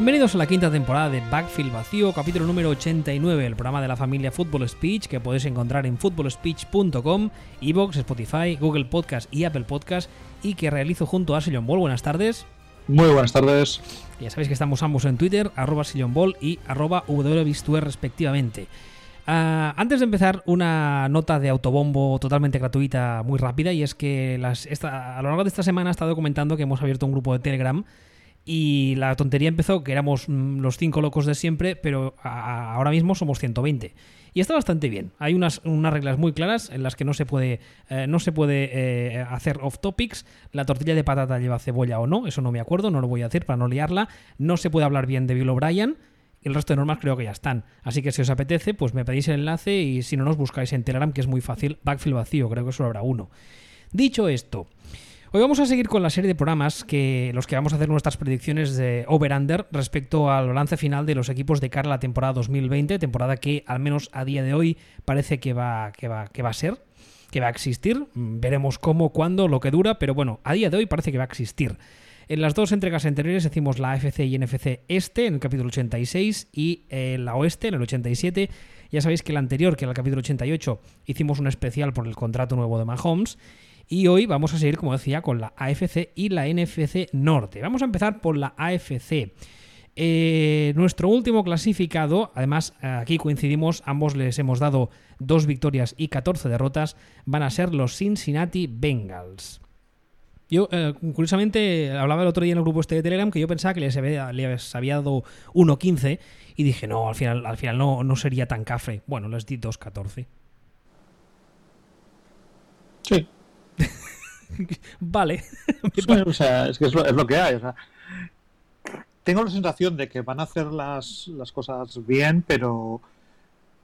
Bienvenidos a la quinta temporada de Backfield Vacío, capítulo número 89, el programa de la familia Football Speech que podéis encontrar en footballspeech.com, Evox, Spotify, Google Podcast y Apple Podcast y que realizo junto a Sillon Ball. Buenas tardes. Muy buenas tardes. Ya sabéis que estamos ambos en Twitter, arroba Ball y arroba respectivamente. Ah, antes de empezar, una nota de autobombo totalmente gratuita, muy rápida, y es que las, esta- a lo largo de esta semana he estado comentando que hemos abierto un grupo de Telegram y la tontería empezó que éramos mm, los cinco locos de siempre, pero ahora mismo somos 120. Y está bastante bien. Hay unas, unas reglas muy claras en las que no se puede, eh, no se puede eh, hacer off topics. La tortilla de patata lleva cebolla o no, eso no me acuerdo, no lo voy a decir para no liarla. No se puede hablar bien de Bill O'Brien. Y el resto de normas creo que ya están. Así que si os apetece, pues me pedís el enlace y si no nos buscáis en Telegram, que es muy fácil, Backfield vacío, creo que solo habrá uno. Dicho esto, hoy vamos a seguir con la serie de programas que los que vamos a hacer nuestras predicciones de over-under respecto al balance final de los equipos de cara a la temporada 2020, temporada que al menos a día de hoy parece que va, a ser, que va a existir. Mm, Veremos cómo, cuándo, lo que dura, pero bueno, a día de hoy parece que va a existir. En las dos entregas anteriores hicimos la AFC y NFC Este en el capítulo 86 y eh, la Oeste en el 87. Ya sabéis que el anterior, que era el capítulo 88, hicimos un especial por el contrato nuevo de Mahomes. Y hoy vamos a seguir, como decía, con la AFC y la NFC Norte. Vamos a empezar por la AFC. Eh, nuestro último clasificado, además aquí coincidimos, ambos les hemos dado dos victorias y 14 derrotas, van a ser los Cincinnati Bengals. Yo, eh, curiosamente, hablaba el otro día en el grupo este de Telegram que yo pensaba que les había, les había dado 1.15 y dije, no, al final, al final no, no sería tan cafre. Bueno, les di 2.14. Sí. Vale. Sí, o sea, es que es lo, es lo que hay. o sea. tengo la sensación de que van a hacer las, las cosas bien, pero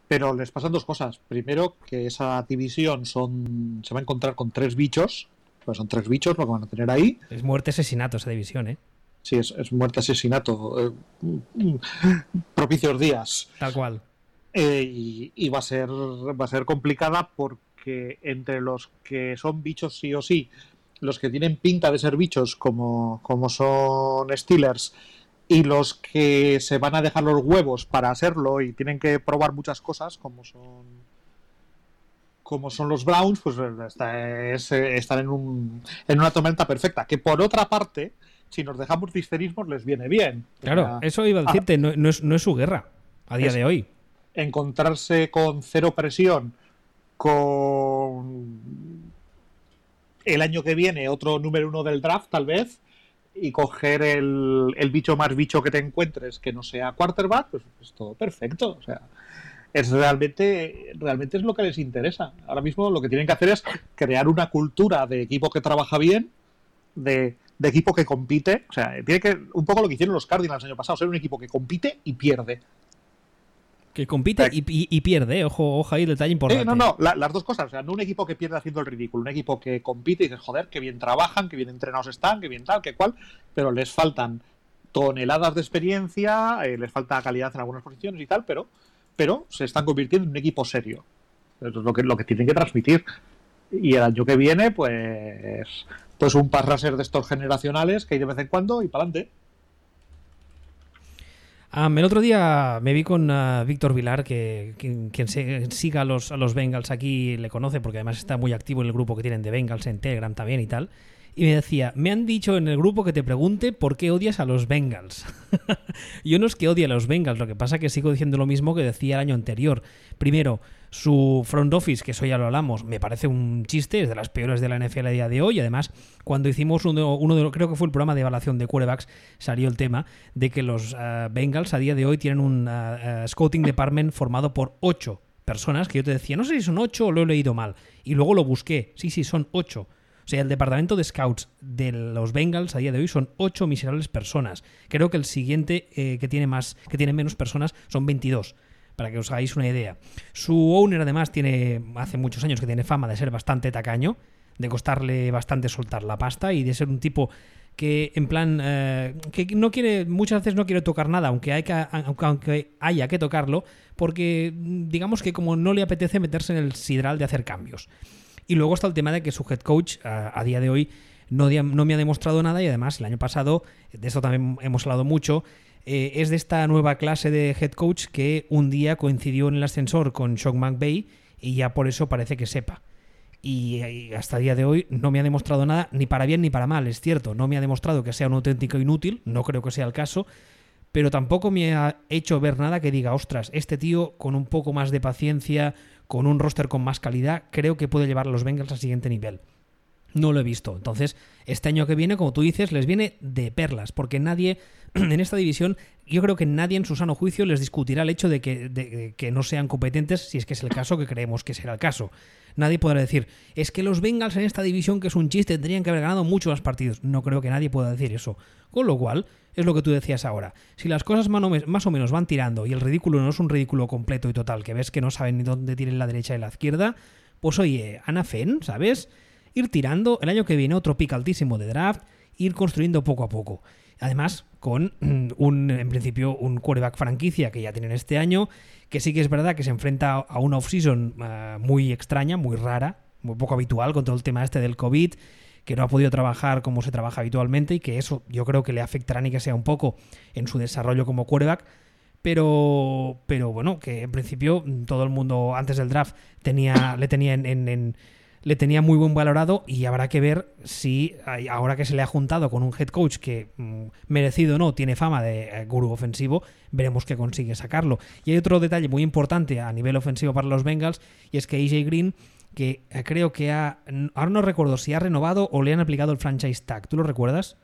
pero les pasan dos cosas. Primero, que esa división son se va a encontrar con tres bichos. Pues son tres bichos lo que van a tener ahí. es muerte asesinato esa división, ¿eh? Sí, es, es muerte, asesinato. eh, propicios días. Tal cual. Eh, y, y va a ser va a ser complicada porque entre los que son bichos sí o sí, los que tienen pinta de ser bichos como, como son Steelers y los que se van a dejar los huevos para hacerlo y tienen que probar muchas cosas como son como son los Browns, pues está- es, están en, un, en una tormenta perfecta. Que por otra parte, si nos dejamos de histerismos, les viene bien. O Claro, sea, eso iba a decirte, no, no es, no es su guerra a día Es- de hoy. encontrarse con cero presión, con el año que viene otro número uno del draft, tal vez, y coger el, el bicho más bicho que te encuentres que no sea quarterback, pues es todo perfecto. O sea, es realmente, realmente es lo que les interesa. Ahora mismo lo que tienen que hacer es crear una cultura de equipo que trabaja bien, de, de equipo que compite. O sea, tiene que, un poco lo que hicieron los Cardinals el año pasado, ser un equipo que compite y pierde. Que compite y, y- y pierde, ¿eh? ojo, ojo ahí, detalle importante. Eh, no, no, la- las dos cosas. O sea, no un equipo que pierde haciendo el ridículo, un equipo que compite y dices, joder, que bien trabajan, que bien entrenados están, que bien tal, que cual, pero les faltan toneladas de experiencia, eh, les falta calidad en algunas posiciones y tal, pero, pero se están convirtiendo en un equipo serio. Eso es lo que, lo que tienen que transmitir. Y el año que viene, pues, pues un pasraser de estos generacionales que hay de vez en cuando y para adelante. Ah, el otro día me vi con ah, Víctor Vilar, que quien, siga a los, a los Bengals aquí le conoce, porque además está muy activo en el grupo que tienen de Bengals en Telegram también y tal y me decía, me han dicho en el grupo que te pregunte por qué odias a los Bengals. Yo no es que odie a los Bengals, lo que pasa es que sigo diciendo lo mismo que decía el año anterior. Primero, su front office, que eso ya lo hablamos, me parece un chiste, es de las peores de la NFL a día de hoy. Además, cuando hicimos uno, uno de los, creo que fue el programa de evaluación de quarterbacks, salió el tema de que los uh, Bengals a día de hoy tienen un uh, scouting department formado por ocho personas que yo te decía, no sé si son ocho o lo he leído mal. Y luego lo busqué, sí, sí, son ocho sea, el departamento de scouts de los Bengals a día de hoy son 8 miserables personas. Creo que el siguiente eh, que tiene más, que tiene menos personas son 22, para que os hagáis una idea. Su owner además tiene hace muchos años que tiene fama de ser bastante tacaño, de costarle bastante soltar la pasta y de ser un tipo que en plan eh, que no quiere muchas veces no quiere tocar nada aunque hay que, aunque haya que tocarlo porque digamos que como no le apetece meterse en el sidral de hacer cambios y luego está el tema de que su head coach a, día de hoy no, no me ha demostrado nada y además el año pasado, de eso también hemos hablado mucho, eh, es de esta nueva clase de head coach que un día coincidió en el ascensor con Sean McVay y ya por eso parece que sepa. Y, hasta día de hoy no me ha demostrado nada, ni para bien ni para mal, es cierto. No me ha demostrado que sea un auténtico inútil, no creo que sea el caso, pero tampoco me ha hecho ver nada que diga, ostras, este tío con un poco más de paciencia, con un roster con más calidad, creo que puede llevar a los Bengals al siguiente nivel. No lo he visto. Entonces, este año que viene, como tú dices, les viene de perlas, porque nadie en esta división, yo creo que nadie en su sano juicio les discutirá el hecho de que, no sean competentes, si es que es el caso, que creemos que será el caso. Nadie podrá decir, es que los Bengals en esta división, que es un chiste, tendrían que haber ganado muchos más partidos. No creo que nadie pueda decir eso. Con lo cual, es lo que tú decías ahora. Si las cosas más o menos van tirando y el ridículo no es un ridículo completo y total, que ves que no saben ni dónde tienen la derecha y la izquierda, pues oye, Ana Fen, ¿sabes? Ir tirando, el año que viene otro pick altísimo de draft, ir construyendo poco a poco. Además, con un, en principio, un quarterback franquicia que ya tienen este año, que sí que es verdad que se enfrenta a una off-season uh, muy extraña, muy rara, muy poco habitual con todo el tema este del COVID, que no ha podido trabajar como se trabaja habitualmente y que eso yo creo que le afectará ni que sea un poco en su desarrollo como quarterback. Pero, pero bueno, que en principio todo el mundo antes del draft tenía, le tenía en, le tenía muy buen valorado y habrá que ver si ahora que se le ha juntado con un head coach que mm, merecido o no tiene fama de eh, gurú ofensivo, veremos qué consigue sacarlo. Y hay otro detalle muy importante a nivel ofensivo para los Bengals y es que AJ Green que eh, creo que ha ahora no recuerdo si ha renovado o le han aplicado el franchise tag. ¿Tú lo recuerdas?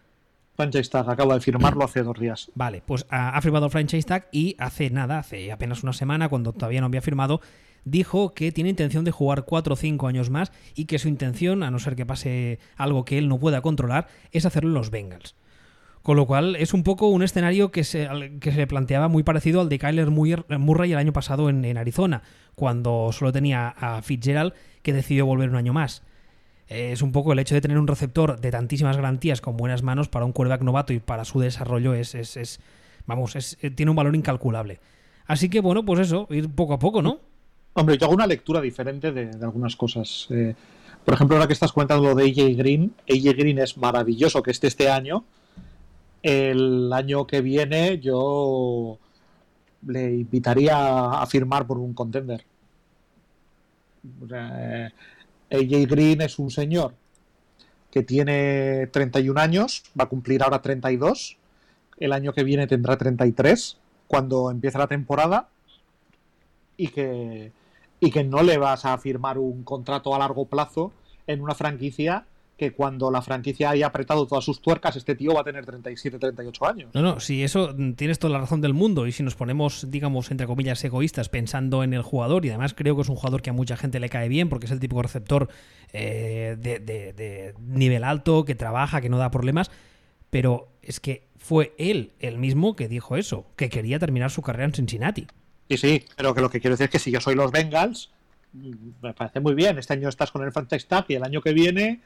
Franchise tag, acabo de firmarlo hace dos días. Vale, pues ha, ha firmado el franchise tag y hace nada, hace apenas una semana, cuando todavía no había firmado, dijo que tiene intención de jugar 4 o 5 años más y que su intención, a no ser que pase algo que él no pueda controlar, es hacerlo en los Bengals. Con lo cual es un poco un escenario que se, que se planteaba muy parecido al de Kyler Murray el año pasado en, Arizona, cuando solo tenía a Fitzgerald que decidió volver un año más. Es un poco el hecho de tener un receptor de tantísimas garantías con buenas manos para un quarterback novato y para su desarrollo es, es, es vamos, es, tiene un valor incalculable. Así que bueno, pues eso, ir poco a poco, ¿no? Hombre, yo hago una lectura diferente de, de algunas cosas. Eh, por ejemplo, ahora que estás comentando lo de AJ Green, AJ Green es maravilloso que esté este año. El año que viene yo le invitaría a firmar por un contender. Eh, AJ Green es un señor que tiene 31 años, va a cumplir ahora 32. El año que viene tendrá 33 cuando empiece la temporada y que y que no le vas a firmar un contrato a largo plazo en una franquicia que cuando la franquicia haya apretado todas sus tuercas, este tío va a tener 37, 38 años. No, no, si eso tienes toda la razón del mundo y si nos ponemos, digamos, entre comillas, egoístas pensando en el jugador y además creo que es un jugador que a mucha gente le cae bien porque es el típico receptor eh, de, de, de nivel alto, que trabaja, que no da problemas, pero es que fue él el mismo que dijo eso, que quería terminar su carrera en Cincinnati. Sí, sí, pero que lo que quiero decir es que si yo soy los Bengals, me parece muy bien. Este año estás con el franchise tag y el año que viene,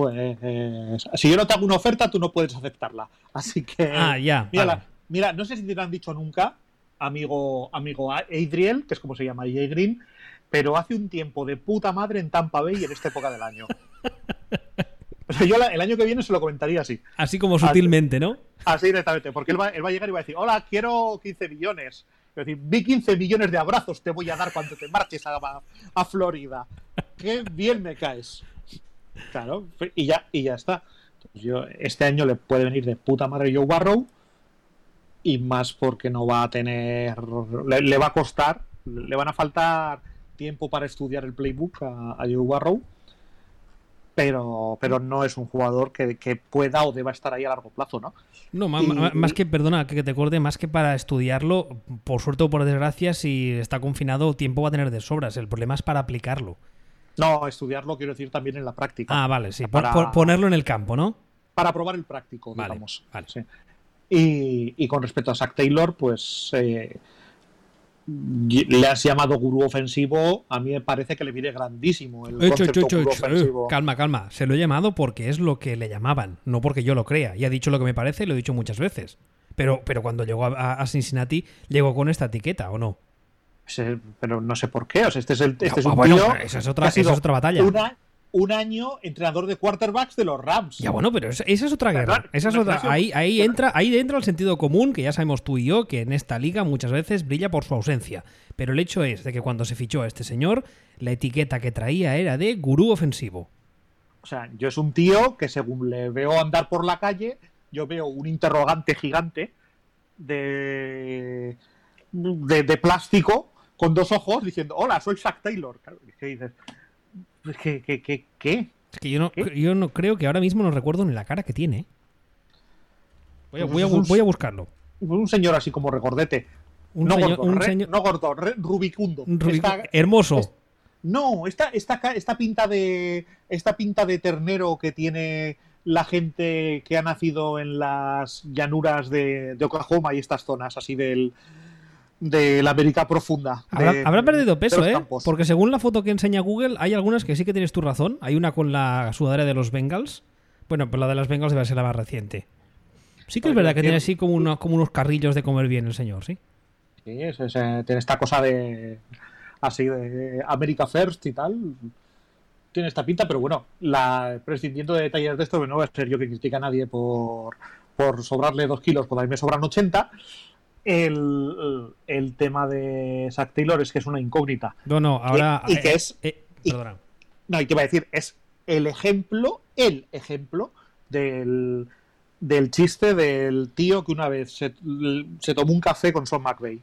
pues si yo no te hago una oferta, tú no puedes aceptarla. Así que, ah, ya, mira, vale. mira, no sé si te lo han dicho nunca, amigo, amigo Adriel, que es como se llama AJ Green, pero hace un tiempo de puta madre en Tampa Bay en esta época del año. O sea, yo el año que viene se lo comentaría así. Así como sutilmente, así, ¿no? Así directamente, porque él va, él va a llegar y va a decir, hola, quiero 15 millones. Es decir, vi 15 millones de abrazos te voy a dar cuando te marches a, a Florida. Qué bien me caes. Claro, y ya, y ya está. Entonces yo, este año le puede venir de puta madre Joe Barrow y más porque no va a tener. Le, le, va a costar, le van a faltar tiempo para estudiar el playbook a, a Joe Barrow. Pero, pero no es un jugador que, que, pueda o deba estar ahí a largo plazo, ¿no? No, y, más, más que, perdona que te corte, más que para estudiarlo, por suerte o por desgracia, si está confinado, tiempo va a tener de sobras. El problema es para aplicarlo. No, estudiarlo quiero decir también en la práctica. Ah, vale, sí. Para, por, ponerlo en el campo, ¿no? Para probar el práctico, vale, digamos. Vale. Sí. Y, y, con respecto a Zach Taylor, pues eh, le has llamado gurú ofensivo. A mí me parece que le viene grandísimo el hecho, hecho, hecho, hecho. Calma, calma. Se lo he llamado porque es lo que le llamaban, no porque yo lo crea. Y ha dicho lo que me parece, lo he dicho muchas veces. Pero, pero cuando llegó a, a Cincinnati, llegó con esta etiqueta, ¿o no? Pero no sé por qué. O sea, este es, el, este es ah, un bueno, tío esa es otra, esa es otra batalla. Una, un año entrenador de quarterbacks de los Rams. Ya bueno, pero esa, es otra guerra. Esa es otra. Ahí, ahí entra, ahí entra el sentido común, que ya sabemos tú y yo, que en esta liga muchas veces brilla por su ausencia. Pero el hecho es de que cuando se fichó a este señor, la etiqueta que traía era de gurú ofensivo. O sea, yo es un tío que según le veo andar por la calle, yo veo un interrogante gigante de, de, plástico con dos ojos diciendo, hola, soy Zack Taylor. ¿Qué dices? ¿Qué? qué, qué, qué? Es que yo no, yo no creo que ahora mismo no recuerdo ni la cara que tiene. Voy a, pues voy a, buscarlo. Un señor así como recordete. Un no, señor, gordo, un señor... no gordo, rubicundo. hermoso. no, esta, esta, esta, pinta de, esta pinta de ternero que tiene la gente que ha nacido en las llanuras de, de Oklahoma y estas zonas así del, de la América profunda. Habrá, perdido peso, ¿eh? Porque según la foto que enseña Google, hay algunas que sí que tienes tu razón. Hay una con la sudadera de los Bengals. Bueno, pero la de los Bengals debe ser la más reciente. Sí que es verdad que tiene así como, como unos carrillos de comer bien el señor, ¿sí? Sí, es, tiene esta cosa de. Así de America First y tal. Tiene esta pinta, pero bueno, la, prescindiendo de detalles de esto, no va a ser yo que critique a nadie por, por sobrarle dos kilos, por ahí me sobran 80 el, tema de Zack Taylor es que es una incógnita. No, no, ahora. Y, que eh, es. Eh, no, y te iba a decir, es el ejemplo, el ejemplo del, del chiste del tío que una vez se, tomó un café con Sean McVeigh.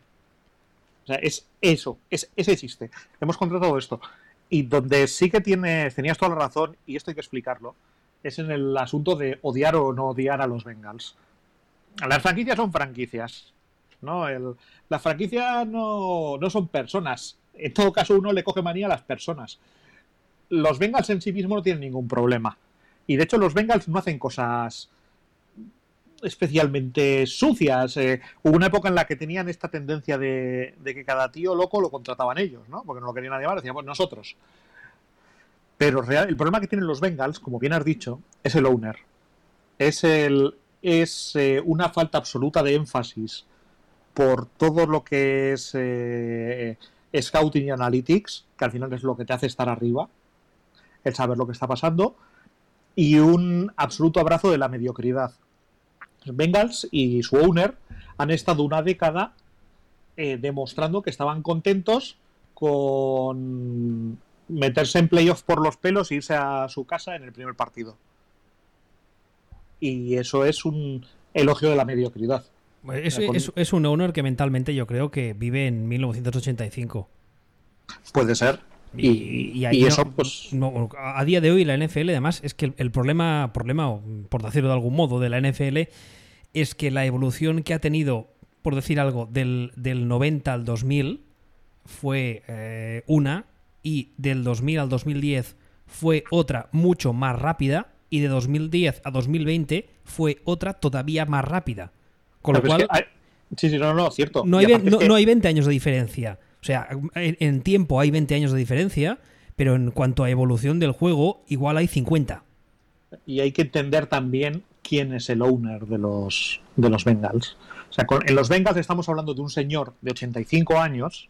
O sea, es eso, es ese chiste. Hemos contratado esto. Y donde sí que tienes, tenías toda la razón, y esto hay que explicarlo, es en el asunto de odiar o no odiar a los Bengals. Las franquicias son franquicias. ¿No? Las franquicias no, no son personas. En todo caso, uno le coge manía a las personas. Los Bengals en sí mismos no tienen ningún problema. Y de hecho, los Bengals no hacen cosas especialmente sucias. Eh, hubo una época en la que tenían esta tendencia de, que cada tío loco lo contrataban ellos, ¿no? Porque no lo querían nadie más, decían, pues nosotros. Pero el problema que tienen los Bengals, como bien has dicho, es el owner. Es, el, es eh, una falta absoluta de énfasis por todo lo que es eh, Scouting y Analytics, que al final es lo que te hace estar arriba, el saber lo que está pasando, y un absoluto abrazo de la mediocridad. Bengals y su owner han estado una década eh, demostrando que estaban contentos con meterse en playoff por los pelos e irse a su casa en el primer partido. Y eso es un elogio de la mediocridad. Es, un owner que mentalmente yo creo que vive en 1985. Puede ser. Y, eso, pues. a día de hoy, la NFL, además, es que el, problema, problema, por decirlo de algún modo, de la NFL es que la evolución que ha tenido, por decir algo, del, 90 al 2000 fue eh, una, y del 2000 al 2010 fue otra mucho más rápida, y de 2010 a 2020 fue otra todavía más rápida. Con lo cual. sí, sí, no, no, cierto. No hay, no, hay 20 años de diferencia. O sea, en, tiempo hay 20 años de diferencia, pero en cuanto a evolución del juego, igual hay 50. Y hay que entender también quién es el owner de los, de los Bengals. O sea, en los Bengals estamos hablando de un señor de 85 años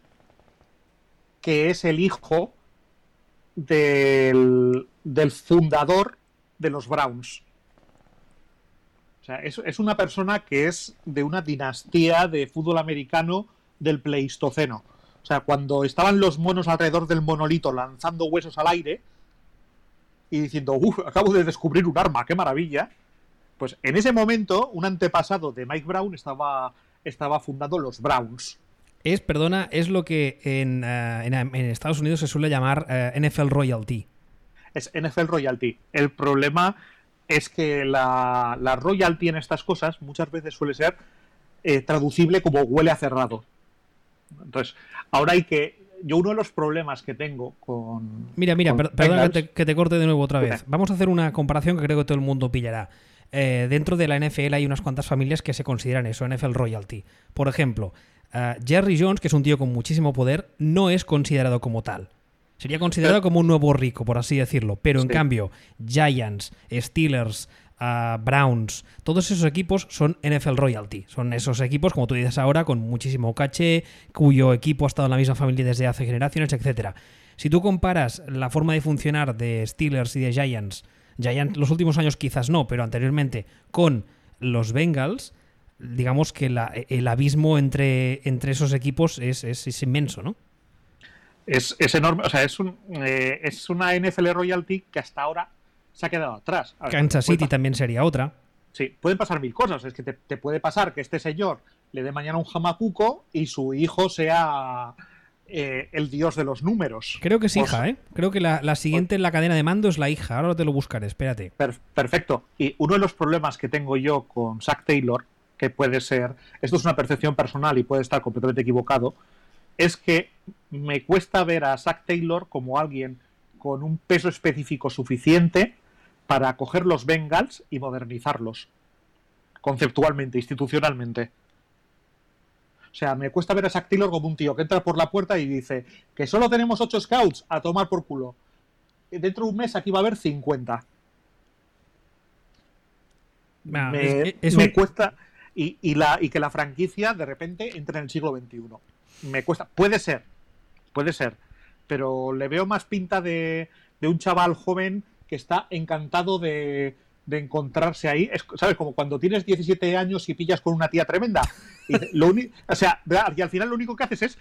que es el hijo del, del fundador de los Browns sea, es, una persona que es de una dinastía de fútbol americano del Pleistoceno. O sea, cuando estaban los monos alrededor del monolito lanzando huesos al aire y diciendo, uff, acabo de descubrir un arma, qué maravilla. Pues en ese momento, un antepasado de Mike Brown estaba, estaba fundando los Browns. Es, perdona, es lo que en, eh, Estados Unidos se suele llamar eh, NFL Royalty. Es NFL Royalty. El problema es que la, royalty en estas cosas muchas veces suele ser eh, traducible como huele a cerrado. Entonces, ahora hay que. Yo, uno de los problemas que tengo con. Mira, mira, perdona que te, corte de nuevo otra vez. Vamos a hacer una comparación que creo que todo el mundo pillará. Eh, dentro de la NFL hay unas cuantas familias que se consideran eso, NFL Royalty. Por ejemplo, eh, Jerry Jones, que es un tío con muchísimo poder, no es considerado como tal. Sería considerado como un nuevo rico, por así decirlo. Pero en cambio, Giants, Steelers, ah, Browns, todos esos equipos son NFL Royalty. Son esos equipos, como tú dices ahora, con muchísimo caché, cuyo equipo ha estado en la misma familia desde hace generaciones, etcétera. Si tú comparas la forma de funcionar de Steelers y de Giants, Giants los últimos años quizás no, pero anteriormente con los Bengals, digamos que el abismo entre, entre esos equipos es, es, inmenso, ¿no? Es, enorme, o sea, es, un, eh, es una NFL Royalty que hasta ahora se ha quedado atrás. Kansas City también sería otra. Sí, pueden pasar mil cosas. Es que te, puede pasar que este señor le dé mañana un jamacuco y su hijo sea eh, el dios de los números. Creo que es hija, ¿eh? Creo que la, siguiente en la cadena de mando es la hija. Ahora te lo buscaré, espérate. perfecto. Y uno de los problemas que tengo yo con Zack Taylor, que puede ser, esto es una percepción personal y puede estar completamente equivocado, es que me cuesta ver a Zack Taylor como alguien con un peso específico suficiente para coger los Bengals y modernizarlos conceptualmente, institucionalmente. O sea, me cuesta ver a Zach Taylor como un tío que entra por la puerta y dice que solo tenemos 8 scouts a tomar por culo. Dentro de un mes aquí va a haber 50. me, cuesta. Y, la, y que la franquicia de repente entre en el siglo XXI. Me cuesta. Puede ser. Puede ser. Pero le veo más pinta de, de un chaval joven que está encantado de, encontrarse ahí. ¿Sabes? Como cuando tienes 17 años y pillas con una tía tremenda. Y, lo o sea, y al final lo único que haces es.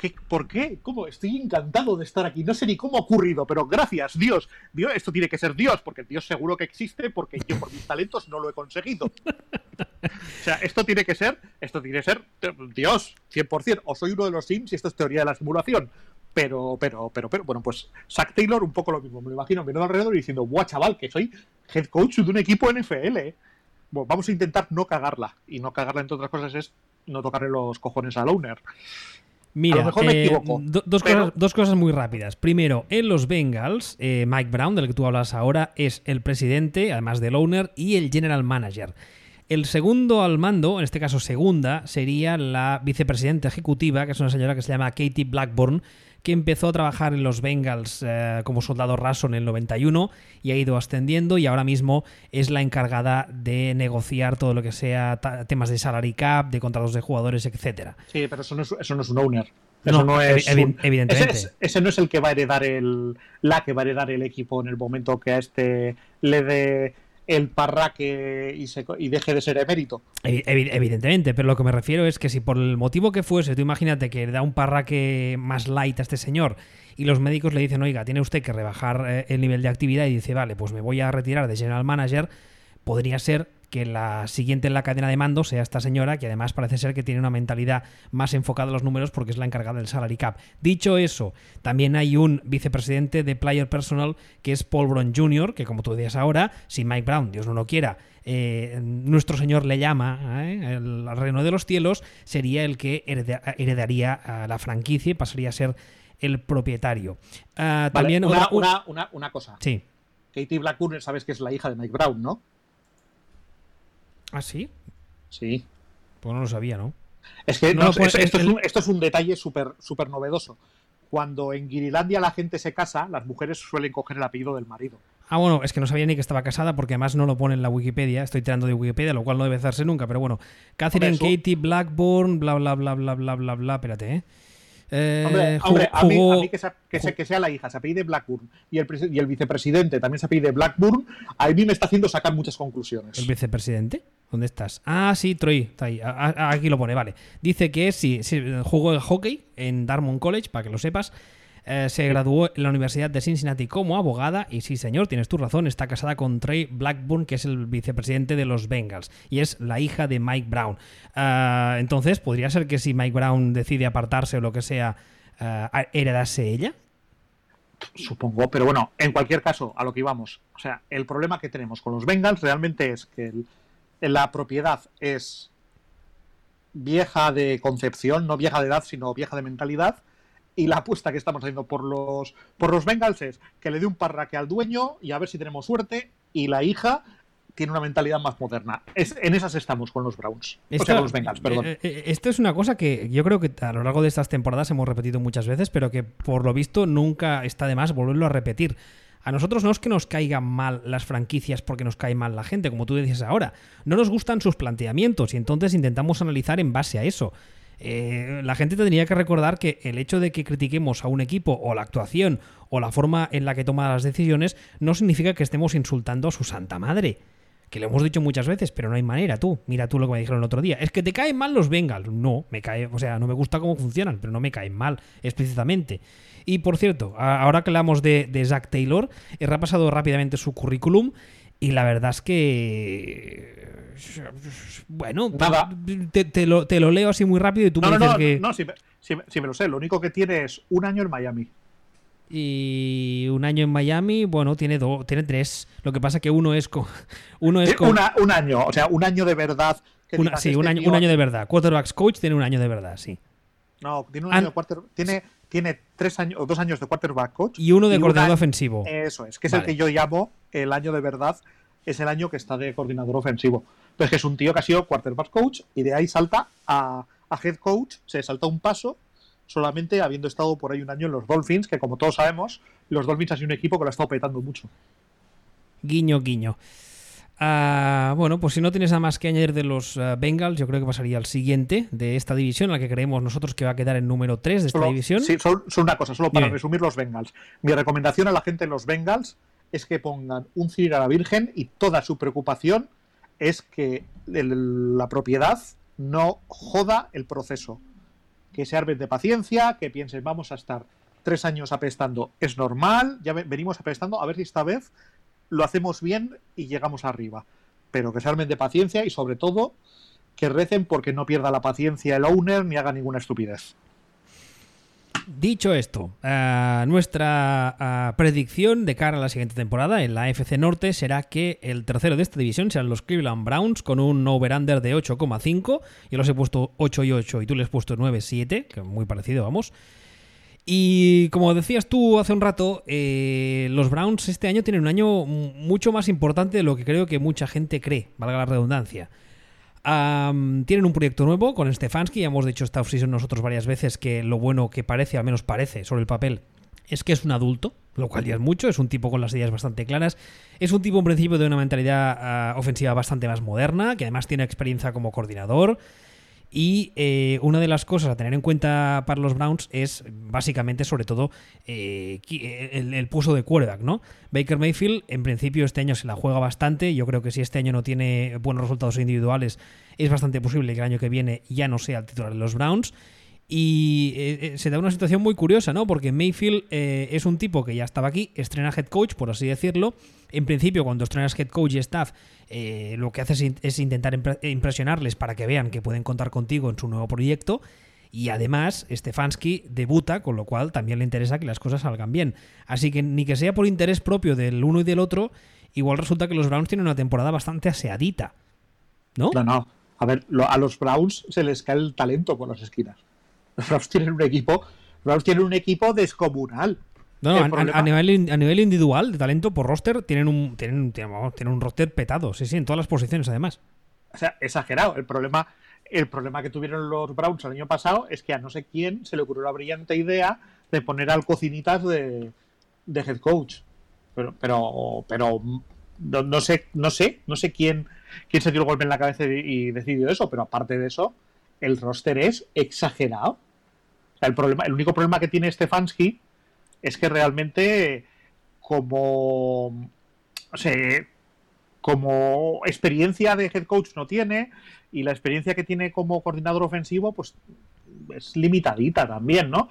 ¿Qué, ¿Por qué? ¿Cómo? Estoy encantado de estar aquí. No sé ni cómo ha ocurrido, pero gracias, Dios. Dios, esto tiene que ser Dios, porque Dios seguro que existe, porque yo por mis talentos no lo he conseguido. O sea, esto tiene que ser, esto tiene que ser Dios, 100%. O soy uno de los Sims y esto es teoría de la simulación. Pero, pero, pero, pero, bueno, pues Zack Taylor un poco lo mismo. Me lo imagino mirando alrededor y diciendo, ¡buah, chaval, que soy head coach de un equipo NFL! ¿eh? Bueno, vamos a intentar no cagarla. Y no cagarla, entre otras cosas, es no tocarle los cojones al owner. Mira, mejor me equivoco, dos, cosas, dos, cosas, muy rápidas. Primero, en los Bengals, eh, Mike Brown, del que tú hablas ahora, es el presidente, además del owner, y el general manager. El segundo al mando, en este caso segunda, sería la vicepresidenta ejecutiva, que es una señora que se llama Katie Blackburn, que empezó a trabajar en los Bengals eh, como soldado raso en el 91 y ha ido ascendiendo y ahora mismo es la encargada de negociar todo lo que sea temas de salary cap, de contratos de jugadores, etcétera. Sí, pero eso no es, eso no es un owner. Eso no, es evidentemente. Ese, no es el que va a heredar el la que va a heredar el equipo en el momento que a este le dé el parraque y, deje de ser emérito. Evidentemente, pero lo que me refiero es que si por el motivo que fuese, tú imagínate que da un parraque más light a este señor y los médicos le dicen, oiga, tiene usted que rebajar eh, el nivel de actividad y dice, vale, pues me voy a retirar de general manager, podría ser que la siguiente en la cadena de mando sea esta señora, que además parece ser que tiene una mentalidad más enfocada a los números porque es la encargada del salary cap. Dicho eso, también hay un vicepresidente de Player Personal que es Paul Brown Jr., que como tú decías ahora, si Mike Brown, Dios no lo quiera, eh, nuestro Señor le llama ¿eh? el reino de los cielos, sería el que heredaría a la franquicia y pasaría a ser el propietario. Ah, también una, una, cosa. Sí. Katie Blackburn, sabes que es la hija de Mike Brown, ¿no? ¿Ah, sí? Sí. Pues no lo sabía, ¿no? Es que esto, es un, detalle súper super novedoso. Cuando en Guirilandia la gente se casa, las mujeres suelen coger el apellido del marido. Ah, bueno, es que no sabía ni que estaba casada porque además no lo pone en la Wikipedia. Estoy tirando de Wikipedia, lo cual no debe hacerse nunca, pero bueno. Catherine Katie Blackburn, bla, bla, bla, bla, bla, bla, bla. Espérate, ¿eh? Eh, hombre, a, mí, que, sea, la hija se apellide Blackburn y el, y el vicepresidente también se apellide Blackburn, a mí me está haciendo sacar muchas conclusiones. ¿El vicepresidente? ¿Dónde estás? Ah, sí, Troy, está ahí. Aquí lo pone, vale. Dice que sí, sí jugó el hockey en Dartmouth College, para que lo sepas. Eh, se graduó en la Universidad de Cincinnati como abogada y sí, señor, tienes tu razón, está casada con Trey Blackburn, que es el vicepresidente de los Bengals y es la hija de Mike Brown. Eh, entonces, ¿podría ser que si Mike Brown decide apartarse o lo que sea, uh, heredase ella? Supongo, pero bueno, en cualquier caso, a lo que íbamos. O sea, el problema que tenemos con los Bengals realmente es que la propiedad es vieja de concepción, no vieja de edad, sino vieja de mentalidad y la apuesta que estamos haciendo por los, por los Bengals es que le dé un parraque al dueño y a ver si tenemos suerte. Y la hija tiene una mentalidad más moderna. en esas estamos con los Browns. o sea, con los Bengals, perdón. Eh, eh, esto es una cosa que yo creo que a lo largo de estas temporadas hemos repetido muchas veces, pero que por lo visto nunca está de más volverlo a repetir. A nosotros no es que nos caigan mal las franquicias porque nos cae mal la gente, como tú dices ahora. No nos gustan sus planteamientos y entonces intentamos analizar en base a eso. Eh, la gente tendría que recordar que el hecho de que critiquemos a un equipo o la actuación o la forma en la que toma las decisiones no significa que estemos insultando a su santa madre. Que lo hemos dicho muchas veces, pero no hay manera, tú. Mira tú lo que me dijeron el otro día. Es que te caen mal los Bengals. No, me cae, o sea, no me gusta cómo funcionan, pero no me caen mal, explícitamente. Y por cierto, ahora que hablamos de, de Zach Taylor, he repasado rápidamente su currículum y la verdad es que. Bueno, Te, lo, leo así muy rápido y tú me dices que. No, si me, lo sé. Lo único que tiene es un año en Miami. Y un año en Miami, bueno, tiene dos, tiene tres. Lo que pasa que uno es con. Uno es un año, o sea, un año de verdad. sí, un este año, un año de verdad. Quarterbacks coach tiene un año de verdad, sí. No, tiene un año de quarter, tiene, tiene tres años o dos años de quarterback coach. Y uno de coordinador ofensivo. Eso es, que es el que yo llamo el año de verdad, es el año que está de coordinador ofensivo. Entonces, que es un tío que ha sido quarterback coach y de ahí salta a, head coach, se salta un paso solamente habiendo estado por ahí un año en los Dolphins, que como todos sabemos, los Dolphins han sido un equipo que lo ha estado petando mucho. Guiño, guiño. Ah, bueno, pues si no tienes nada más que añadir de los ah, Bengals, yo creo que pasaría al siguiente de esta división, la que creemos nosotros que va a quedar en número 3 de esta división. Sí, son, una cosa, solo para resumir los Bengals. Mi recomendación a la gente de los Bengals es que pongan un CIR a la Virgen y toda su preocupación es que la propiedad no joda el proceso. Que se armen de paciencia, que piensen, vamos a estar tres años apestando. Es normal, ya venimos apestando, a ver si esta vez lo hacemos bien y llegamos arriba. Pero que se armen de paciencia y sobre todo que recen porque no pierda la paciencia el owner ni haga ninguna estupidez. Dicho esto, eh, nuestra eh, predicción de cara a la siguiente temporada en la FC Norte será que el tercero de esta división serán los Cleveland Browns con un over-under de 8,5. Yo los he puesto 8 y 8 y tú les has puesto 9-7, que es muy parecido, vamos. Y como decías tú hace un rato, eh, los Browns este año tienen un año mucho más importante de lo que creo que mucha gente cree, valga la redundancia. tienen un proyecto nuevo con Stefanski, ya hemos dicho esta offseason nosotros varias veces que lo bueno que parece, al menos parece, sobre el papel, es que es un adulto, lo cual ya es mucho, es un tipo con las ideas bastante claras, es un tipo en principio de una mentalidad ah, ofensiva bastante más moderna, que además tiene experiencia como coordinador, y eh, una de las cosas a tener en cuenta para los Browns es básicamente, sobre todo, eh, el, el, puesto de quarterback, ¿no? Baker Mayfield, en principio, este año se la juega bastante. Yo creo que si este año no tiene buenos resultados individuales, es bastante posible que el año que viene ya no sea el titular de los Browns. Y eh, se da una situación muy curiosa, ¿no? Porque Mayfield es un tipo que ya estaba aquí, estrena head coach, por así decirlo. En principio, cuando estrenas head coach y staff, eh, lo que hace es, intentar impresionarles para que vean que pueden contar contigo en su nuevo proyecto. Y además, Stefanski debuta, con lo cual también le interesa que las cosas salgan bien. Así que ni que sea por interés propio del uno y del otro, igual resulta que los Browns tienen una temporada bastante aseadita. ¿No? No, no. A ver, a los Browns se les cae el talento por las esquinas. Los Browns tienen un equipo, Browns tienen un equipo descomunal. No, a, nivel, a nivel individual, de talento por roster, tienen un, tienen, tienen un roster petado, sí, sí, en todas las posiciones además. O sea, exagerado. El problema, el problema que tuvieron los Browns el año pasado es que a no sé quién se le ocurrió la brillante idea de poner al cocinitas de, de head coach. Pero, pero, pero no, sé, no sé, no sé quién, quién se dio el golpe en la cabeza y, decidió eso, pero aparte de eso, el roster es exagerado. el único problema que tiene Stefanski es que realmente como o sea, como experiencia de head coach no tiene y la experiencia que tiene como coordinador ofensivo pues es limitadita también, ¿no?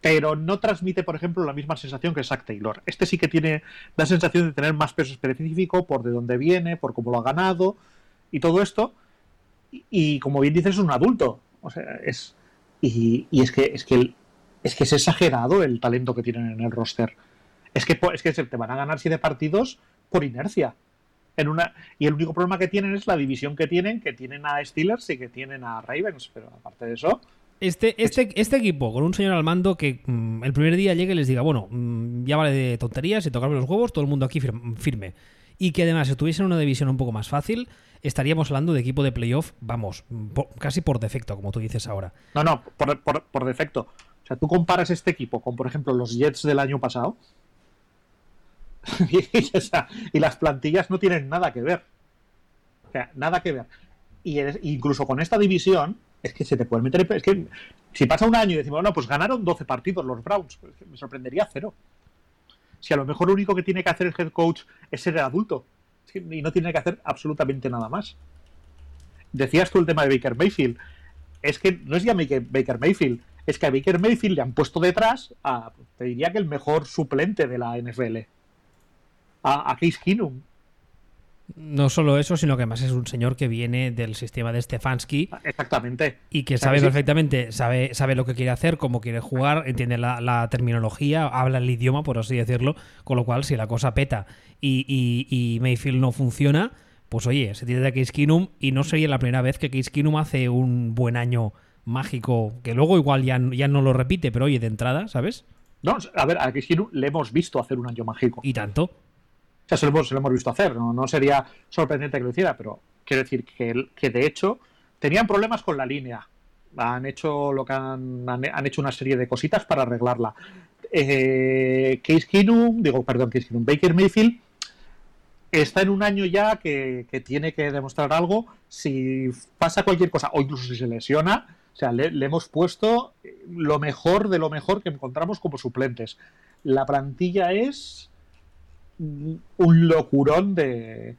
Pero no transmite, por ejemplo, la misma sensación que Zach Taylor. Este sí que tiene la sensación de tener más peso específico por de dónde viene, por cómo lo ha ganado y todo esto. Y, como bien dices, es un adulto. O sea, es. Y, y es que es que es que es exagerado el talento que tienen en el roster. Es que, es que te van a ganar siete partidos por inercia. En una, y el único problema que tienen es la división que tienen, que tienen a Steelers y que tienen a Ravens, pero aparte de eso... Este, este, este equipo, con un señor al mando que mm, el primer día llegue y les diga, bueno, mm, ya vale de tonterías y tocarme los huevos, todo el mundo aquí firme. Y que además, si estuviesen en una división un poco más fácil, estaríamos hablando de equipo de playoff, vamos, casi por defecto, como tú dices ahora. No, no, por, por defecto. O sea, tú comparas este equipo con, por ejemplo, los Jets del año pasado y, las plantillas no tienen nada que ver. O sea, nada que ver. Y incluso con esta división, es que se te puede meter. Es que si pasa un año y decimos, bueno, pues ganaron 12 partidos los Browns, pues me sorprendería cero. Si a lo mejor lo único que tiene que hacer el head coach es ser el adulto y no tiene que hacer absolutamente nada más. Decías tú el tema de Baker Mayfield. Es que no es ya Baker Mayfield, es que a Baker Mayfield le han puesto detrás a, te diría que el mejor suplente de la NFL, a, a Case Keenum. No solo eso, sino que además es un señor que viene del sistema de Stefanski. Exactamente. Y que sabe perfectamente, sabe, sabe lo que quiere hacer, cómo quiere jugar, entiende la, terminología, habla el idioma, por así decirlo. Con lo cual, si la cosa peta y, y, Mayfield no funciona, pues oye, se tiene de Case Keenum y no sería la primera vez que Case Keenum hace un buen año mágico, que luego igual ya, ya no lo repite, pero oye, de entrada, ¿sabes? No, a ver, a Case Keenum le hemos visto hacer un año mágico. Y tanto. O sea, se lo hemos, visto hacer, ¿no? sería sorprendente que lo hiciera, pero quiero decir que, que de hecho tenían problemas con la línea. Han hecho lo que han, han, hecho una serie de cositas para arreglarla. Eh, Case Keenum, digo, perdón, Case Keenum, Baker Mayfield está en un año ya que, tiene que demostrar algo. Si pasa cualquier cosa, o incluso si se lesiona, o sea, le, hemos puesto lo mejor de lo mejor que encontramos como suplentes. La plantilla es un locurón de.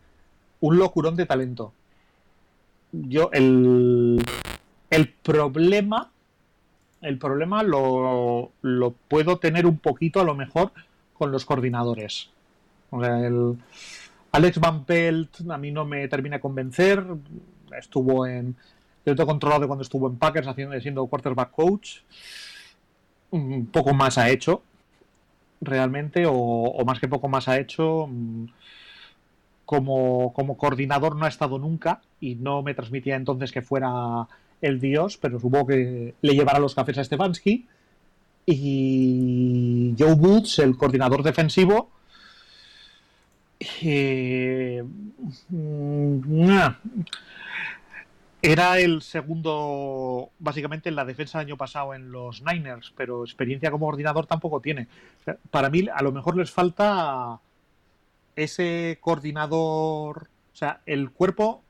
un locurón de talento. Yo, el. El problema. El problema lo, lo puedo tener un poquito a lo mejor con los coordinadores. O sea, el. Alex Van Pelt a mí no me termina de convencer. Estuvo en. Yo tengo controlado cuando estuvo en Packers haciendo, siendo quarterback coach. Un poco más ha hecho realmente, o, más que poco más ha hecho. Mm, como, como coordinador no ha estado nunca y no me transmitía entonces que fuera el dios, pero supongo que le llevará los cafés a Stefanski. Y Joe Woods, el coordinador defensivo, eh, mm, era el segundo, básicamente, en la defensa del año pasado en los Niners, pero experiencia como coordinador tampoco tiene. Para mí, a lo mejor les falta ese coordinador. O sea, el cuerpo,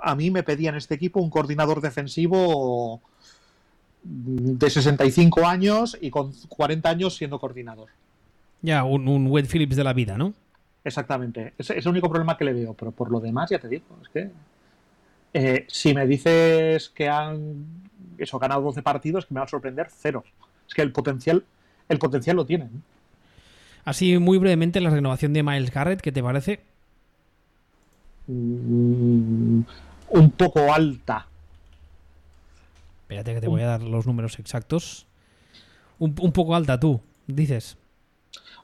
a mí me pedía en este equipo un coordinador defensivo de 65 años y con 40 años siendo coordinador. Ya, un, un Wade Phillips de la vida, ¿no? Exactamente. Es, es el único problema que le veo, pero por lo demás, ya te digo, es que eh, si me dices que han eso, ganado 12 partidos, que me va a sorprender, cero. Es que el potencial, el potencial lo tienen. Así, muy brevemente, la renovación de Miles Garrett, ¿qué te parece? Mm, un poco alta. Espérate que te voy a dar los números exactos. Un, poco alta tú, dices.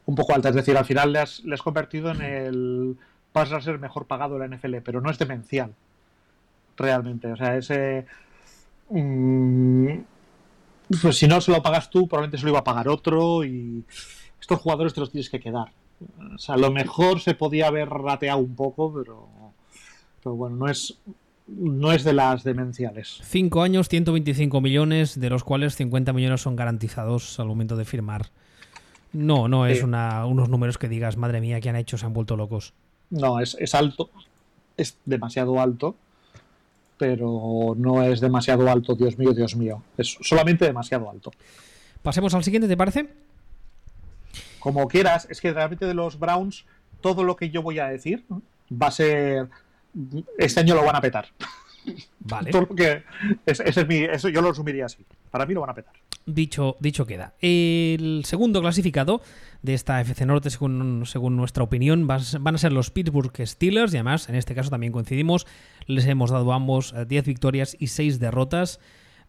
Un poco alta, es decir, al final le has, convertido en el vas a ser mejor pagado de la NFL, pero no es demencial realmente. O sea, ese. Mm, pues si no se lo pagas tú, probablemente se lo iba a pagar otro y estos jugadores te los tienes que quedar. O sea, a lo mejor se podía haber rateado un poco, pero, pero bueno, no es, no es de las demenciales. 5 años, 125 millones, de los cuales 50 millones son garantizados al momento de firmar. No, no es una, unos números que digas, madre mía, ¿qué han hecho? Se han vuelto locos. No, es, es alto, es demasiado alto pero no es demasiado alto, Dios mío, Dios mío. Es solamente demasiado alto. Pasemos al siguiente, ¿te parece? Como quieras, es que realmente de los Browns, todo lo que yo voy a decir va a ser. Este año lo van a petar. Vale. todo lo que. es eso yo lo resumiría así. Para mí lo van a petar. Dicho, dicho queda. El segundo clasificado de esta FC Norte, según, según nuestra opinión, van a ser los Pittsburgh Steelers. Y además, en este caso también coincidimos, les hemos dado a ambos 10 eh, victorias y 6 derrotas.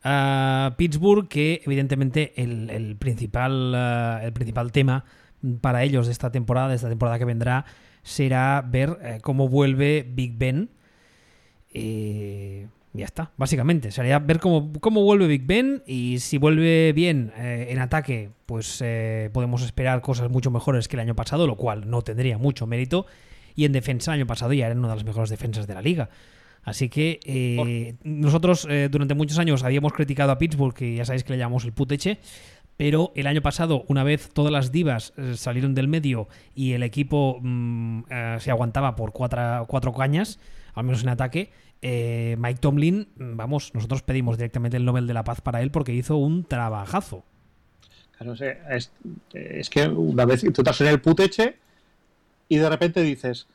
a Pittsburgh, que evidentemente el, principal, eh, el principal tema para ellos de esta temporada, de esta temporada que vendrá, será ver eh, cómo vuelve Big Ben. Eh, ya está, básicamente. Sería ver cómo, cómo vuelve Big Ben y si vuelve bien eh, en ataque, pues eh, podemos esperar cosas mucho mejores que el año pasado, lo cual no tendría mucho mérito. Y en defensa, el año pasado ya eran una de las mejores defensas de la liga. Así que eh, nosotros durante muchos años habíamos criticado a Pittsburgh, que ya sabéis que le llamamos el puteche, pero el año pasado, una vez todas las divas salieron del medio y el equipo mm, se aguantaba por cuatro, cañas, al menos en ataque. Eh, Mike Tomlin, vamos, nosotros pedimos directamente el Nobel de la Paz para él porque hizo un trabajazo. Es, es que una vez tú estás en el puteche y de repente dices,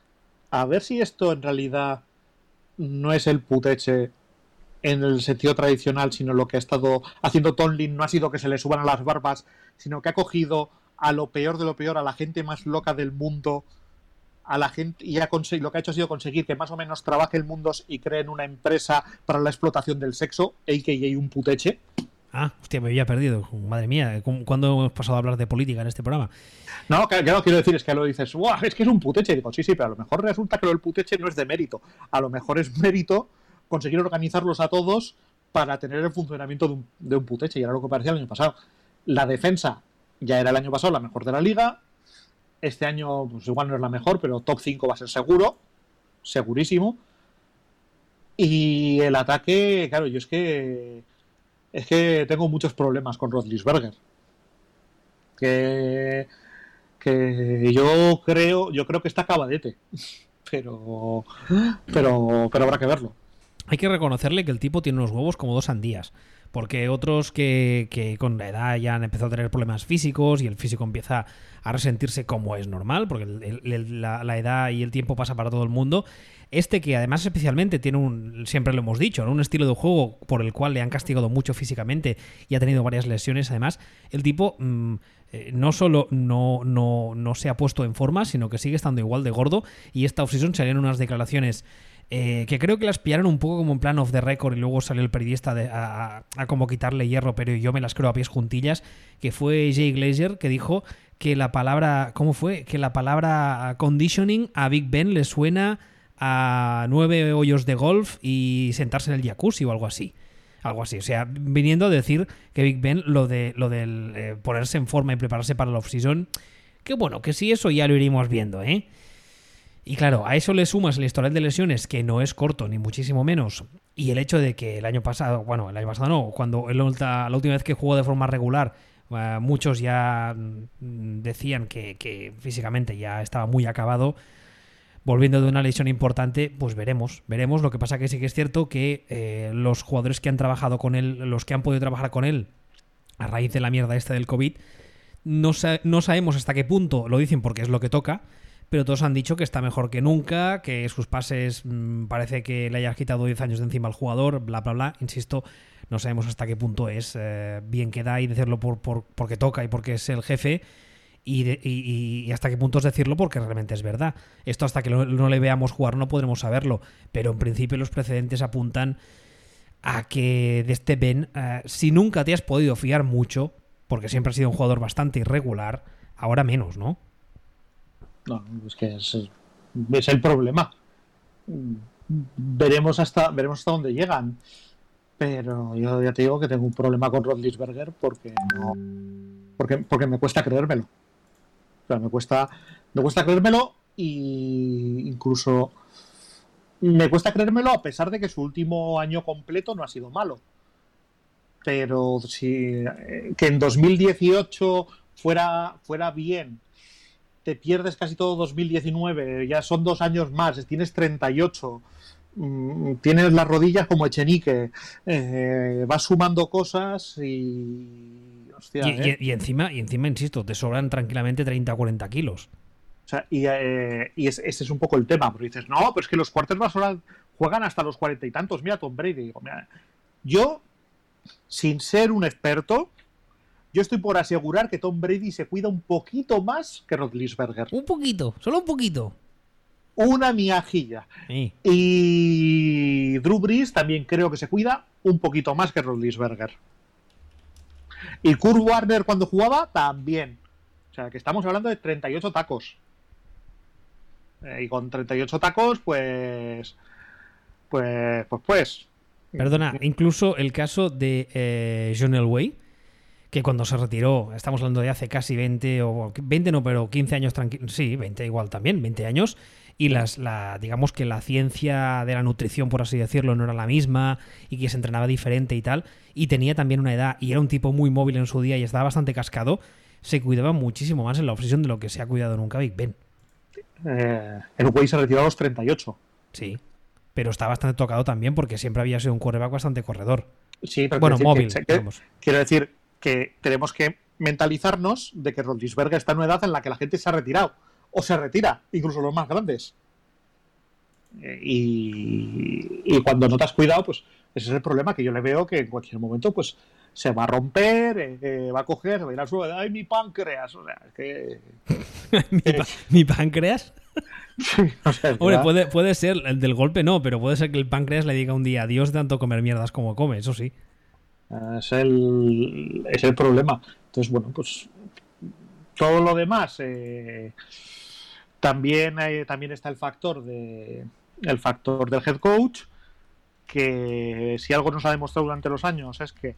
a ver si esto en realidad no es el puteche en el sentido tradicional, sino lo que ha estado haciendo Tonlin no ha sido que se le suban a las barbas, sino que ha cogido a lo peor de lo peor, a la gente más loca del mundo, a la gente y ha lo que ha hecho ha sido conseguir que más o menos trabaje el mundo y creen una empresa para la explotación del sexo, a.k.a. un puteche. Ah, hostia, me había perdido. Madre mía, ¿cuándo hemos pasado a hablar de política en este programa? No, que, lo quiero decir es que lo dices, es que es un puteche. digo, sí, sí, pero a lo mejor resulta que lo del puteche no es de mérito. A lo mejor es mérito conseguir organizarlos a todos para tener el funcionamiento de un, de un puteche. Y era lo que parecía el año pasado. La defensa ya era el año pasado la mejor de la liga. Este año, pues igual no es la mejor, pero top 5 va a ser seguro. Segurísimo. Y el ataque, claro, yo es que. Es que tengo muchos problemas con Rodlisberger. Que. Que yo creo. Yo creo que está acabadete. Pero. Pero. Pero habrá que verlo hay que reconocerle que el tipo tiene unos huevos como dos sandías. Porque otros que, con la edad ya han empezado a tener problemas físicos y el físico empieza a resentirse como es normal, porque la, edad y el tiempo pasa para todo el mundo. Este que además especialmente tiene un, siempre lo hemos dicho, un estilo de juego por el cual le han castigado mucho físicamente y ha tenido varias lesiones. Además, el tipo mm, eh, no solo no, no, no se ha puesto en forma, sino que sigue estando igual de gordo. Y esta offseason salieron unas declaraciones eh, que creo que las pillaron un poco como en plan of the record y luego salió el periodista a, como quitarle hierro, pero yo me las creo a pies juntillas, que fue Jay Glazer que dijo que la palabra, ¿cómo fue? Que la palabra conditioning a Big Ben le suena a nueve hoyos de golf y sentarse en el jacuzzi o algo así. Algo así. O sea, viniendo a decir que Big Ben lo de lo del eh, ponerse en forma y prepararse para la off-season, que bueno, que sí, eso ya lo iremos viendo, ¿eh? Y claro, a eso le sumas el historial de lesiones, que no es corto, ni muchísimo menos, y el hecho de que el año pasado, bueno, el año pasado no, cuando la última vez que jugó de forma regular, eh, muchos ya mm, decían que, físicamente ya estaba muy acabado, volviendo de una lesión importante, pues veremos, veremos. Lo que pasa que sí que es cierto que eh, los jugadores que han trabajado con él, los que han podido trabajar con él a raíz de la mierda esta del COVID, no, no sabemos hasta qué punto lo dicen porque es lo que toca pero todos han dicho que está mejor que nunca, que sus pases mm, parece que le hayas quitado 10 años de encima al jugador, bla, bla, bla. Insisto, no sabemos hasta qué punto es eh, bien que da y decirlo por, porque toca y porque es el jefe. Y, hasta qué punto es decirlo porque realmente es verdad. Esto hasta que no, le veamos jugar no podremos saberlo, pero en principio los precedentes apuntan a que de este Ben, eh, si nunca te has podido fiar mucho, porque siempre has sido un jugador bastante irregular, ahora menos, ¿no? No, es que es, el problema. Veremos hasta, veremos hasta dónde llegan. Pero yo ya te digo que tengo un problema con Rodlisberger porque no. Porque, porque me cuesta creérmelo. O sea, me cuesta, me cuesta creérmelo y incluso me cuesta creérmelo a pesar de que su último año completo no ha sido malo. Pero si eh, que en 2018 fuera, fuera bien te pierdes casi todo 2019, ya son dos años más, tienes 38, mm, tienes las rodillas como Echenique, eh, vas sumando cosas y... Hostia, ¿eh? y, encima, y encima, insisto, te sobran tranquilamente 30 o 40 kilos. O sea, y, eh, ese es un poco el tema, porque dices, no, pero es que los quarterbacks juegan hasta los cuarenta y tantos. Mira, Tom Brady. Digo, mira, yo, sin ser un experto, yo estoy por asegurar que Tom Brady se cuida un poquito más que Rodlisberger. Un poquito, solo un poquito. Una miajilla. Y Drew Brees también creo que se cuida un poquito más que Rodlisberger. Y Kurt Warner cuando jugaba también. O sea, que estamos hablando de 38 tacos. Eh, y con 38 tacos, pues. Pues. Pues. pues Perdona, incluso el caso de eh, John Elway que cuando se retiró, estamos hablando de hace casi 20 o 20 no, pero 15 años tranquilo, sí, 20 igual también, 20 años y las la digamos que la ciencia de la nutrición por así decirlo no era la misma y que se entrenaba diferente y tal y tenía también una edad y era un tipo muy móvil en su día y estaba bastante cascado, se cuidaba muchísimo más en la obsesión de lo que se ha cuidado nunca Big Ben. Eh, el güey se retiró a los 38. Sí. pero está bastante tocado también porque siempre había sido un quarterback bastante corredor. Sí, pero bueno, quiero móvil. que- que- quiero decir que tenemos que mentalizarnos de que Rodlisberger está en una edad en la que la gente se ha retirado. O se retira, incluso los más grandes. Eh, Y, y cuando no te has cuidado, pues ese es el problema que yo le veo que en cualquier momento pues se va a romper, eh, eh, va a coger, va a ir al suelo, ¡ay, mi páncreas! O sea, es que... mi, pa- mi páncreas. o sea, es Hombre, puede, puede ser, el del golpe no, pero puede ser que el páncreas le diga un día de tanto comer mierdas como come, eso sí. Es el, es el problema. Entonces, bueno, pues todo lo demás. eh, también, también está el factor de el factor del head coach, que si algo nos ha demostrado durante los años es que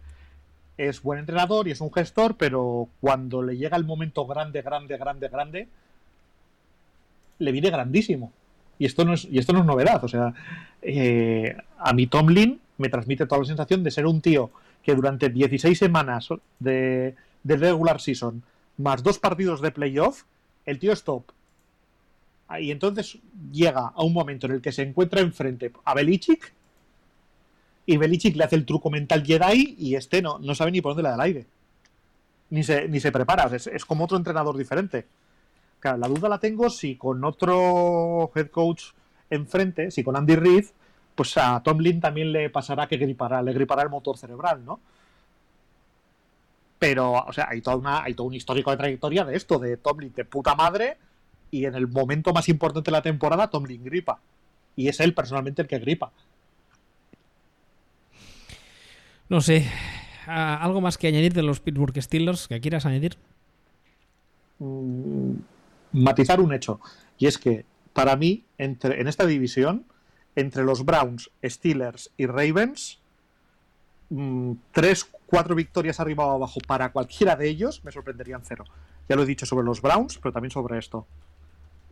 es buen entrenador y es un gestor, pero cuando le llega el momento grande, grande, grande, grande, le viene grandísimo. Y esto no es, y esto no es novedad. O sea, eh, a mí Tomlin me transmite toda la sensación de ser un tío que durante 16 semanas de, regular season más dos partidos de playoff, el tío es top. Ah, Y entonces llega a un momento en el que se encuentra enfrente a Belichick y Belichick le hace el truco mental Jedi y este no, no sabe ni por dónde le da el aire. Ni se, ni se prepara. Es, es como otro entrenador diferente. Claro, la duda la tengo si con otro head coach enfrente, si con Andy Reid, pues a Tomlin también le pasará que gripará, le gripará el motor cerebral, ¿no? Pero, o sea, hay, toda una, hay todo un histórico de trayectoria de esto, de Tomlin de puta madre, y en el momento más importante de la temporada, Tomlin gripa. Y es él personalmente el que gripa. No sé. ¿Algo más que añadir de los Pittsburgh Steelers que quieras añadir? mm, matizar un hecho. Y es que, para mí, entre, en esta división, entre los Browns, Steelers y Ravens, mm, tres, cuatro victorias arriba o abajo para cualquiera de ellos me sorprenderían cero. Ya lo he dicho sobre los Browns, pero también sobre esto.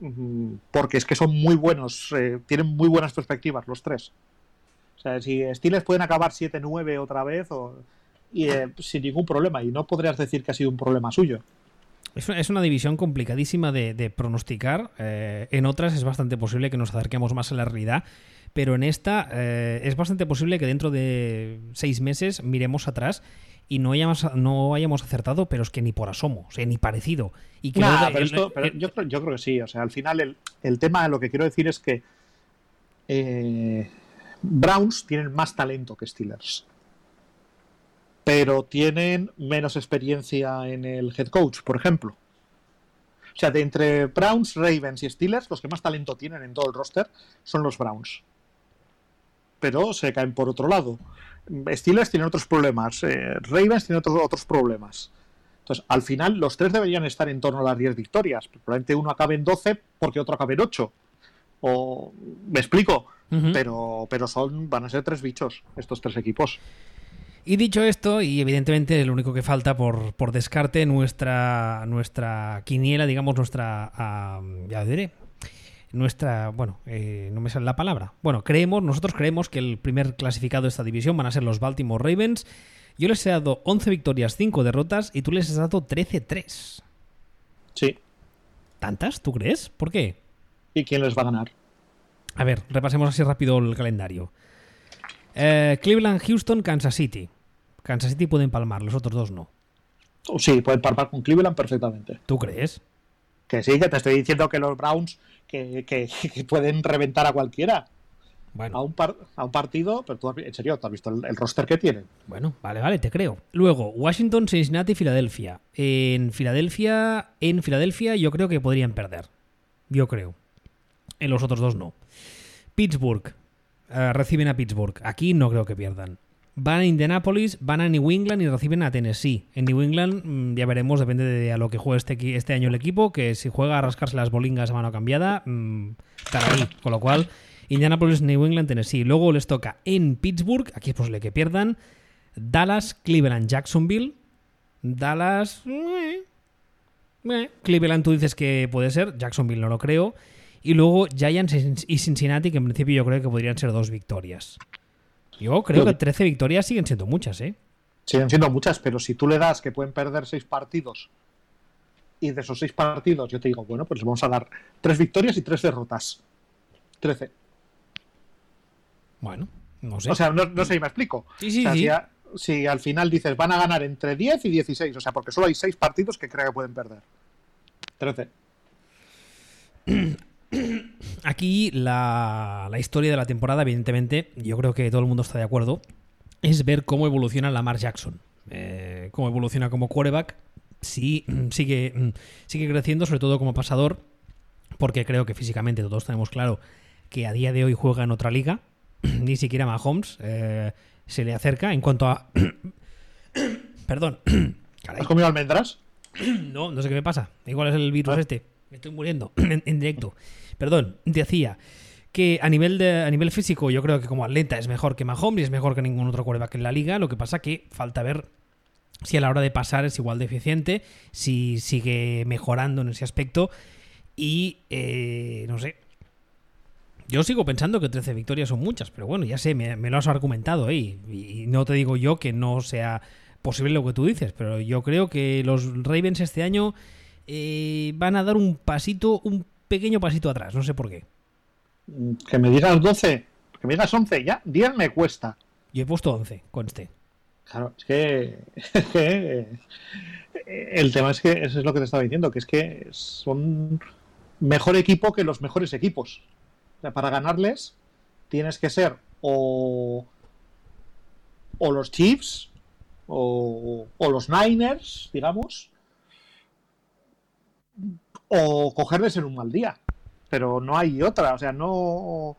Mm, Porque es que son muy buenos, eh, tienen muy buenas perspectivas los tres. O sea, si Steelers pueden acabar 7-9 otra vez, o, eh, sin ningún problema, y no podrías decir que ha sido un problema suyo. Es una, división complicadísima de, de pronosticar. eh, en otras es bastante posible que nos acerquemos más a la realidad. Pero en esta eh, es bastante posible que dentro de seis meses miremos atrás y no hayamos, no hayamos acertado, pero es que ni por asomo, o sea, ni parecido. Y que Nah, luego- pero el- esto- pero el- yo, creo, yo creo que sí. O sea, al final el, el tema, lo que quiero decir es que eh, Browns tienen más talento que Steelers. Pero tienen menos experiencia en el head coach, por ejemplo. O sea, de entre Browns, Ravens y Steelers, los que más talento tienen en todo el roster son los Browns. Pero se caen por otro lado. Steelers tienen otros problemas. eh, Ravens tienen otros, otros problemas. Entonces, al final, los tres deberían estar en torno a las 10 victorias. Probablemente uno acabe en 12 porque otro acabe en 8. O, me explico, pero, pero son, van a ser tres bichos estos tres equipos. Y dicho esto, y evidentemente lo único que falta por, por descarte, nuestra, nuestra quiniela, digamos, nuestra. ah, ya diré. Nuestra. Bueno, eh, no me sale la palabra. Bueno, creemos, nosotros creemos que el primer clasificado de esta división van a ser los Baltimore Ravens. Yo les he dado 11 victorias, 5 derrotas, y tú les has dado 13-3. Sí. ¿Tantas? ¿Tú crees? ¿Por qué? ¿Y quién les va a ganar? A ver, repasemos así rápido el calendario. Eh, Cleveland, Houston, Kansas City. Kansas City pueden palmar, los otros dos no. Sí, pueden parpar con Cleveland perfectamente. ¿Tú crees? Que sí, que te estoy diciendo que los Browns que, que- que pueden reventar a cualquiera. Bueno. A un, par- a un partido, pero tú, en serio, ¿tú has visto el, el roster que tienen? Bueno, vale, vale, te creo. Luego, Washington, Cincinnati, Filadelfia. En Filadelfia, en Filadelfia yo creo que podrían perder. Yo creo. En los otros dos no. Pittsburgh. eh, reciben a Pittsburgh. Aquí no creo que pierdan. Van a Indianapolis, van a New England y reciben a Tennessee. En New England mm, ya veremos, depende de a lo que juegue este, este año el equipo, que si juega a rascarse las bolingas a mano cambiada, mm, estará ahí. Con lo cual, Indianapolis, New England, Tennessee. Luego les toca en Pittsburgh, aquí es posible que pierdan. Dallas, Cleveland, Jacksonville. Dallas. eh, eh. Cleveland tú dices que puede ser, Jacksonville no lo creo. Y luego Giants y Cincinnati, que en principio yo creo que podrían ser dos victorias. Yo creo que 13 victorias siguen siendo muchas, ¿eh? Siguen siendo muchas, pero si tú le das que pueden perder seis partidos y de esos seis partidos yo te digo, bueno, pues les vamos a dar tres victorias y tres derrotas. Trece. Bueno, no sé. O sea, no, no sé si me explico. Sí, sí, O sea, sí. si, a- si al final dices van a ganar entre 10 y 16, o sea, porque solo hay 6 partidos que creo que pueden perder. 13. Aquí la, la historia de la temporada, evidentemente, yo creo que todo el mundo está de acuerdo, es ver cómo evoluciona Lamar Jackson. Eh, cómo evoluciona como quarterback. Sí, sigue, sigue creciendo, sobre todo como pasador, porque creo que físicamente todos tenemos claro que a día de hoy juega en otra liga. Ni siquiera Mahomes eh, se le acerca en cuanto a... Perdón. Caray. ¿Has comido almendras? No, no sé qué me pasa. Igual es el virus Ah. este. Me estoy muriendo en, en directo. Perdón, decía que a nivel, de, a nivel físico yo creo que como atleta es mejor que Mahomes y es mejor que ningún otro quarterback en la liga. Lo que pasa que falta ver si a la hora de pasar es igual de eficiente, si sigue mejorando en ese aspecto y eh, no sé. Yo sigo pensando que 13 victorias son muchas, pero bueno, ya sé, me, lo has argumentado ahí. Y no te digo yo que no sea posible lo que tú dices, pero yo creo que los Ravens este año eh, van a dar un pasito, un pequeño pasito atrás, no sé por qué. Que me digas 12, que me digas 11, ya 10 me cuesta. Yo he puesto 11, conste. Claro, es que, es que, eh, el tema es que eso es lo que te estaba diciendo, que es que son mejor equipo que los mejores equipos. O sea, para ganarles tienes que ser o, o los Chiefs o, o los Niners, digamos, o cogerles en un mal día. Pero no hay otra, o sea, no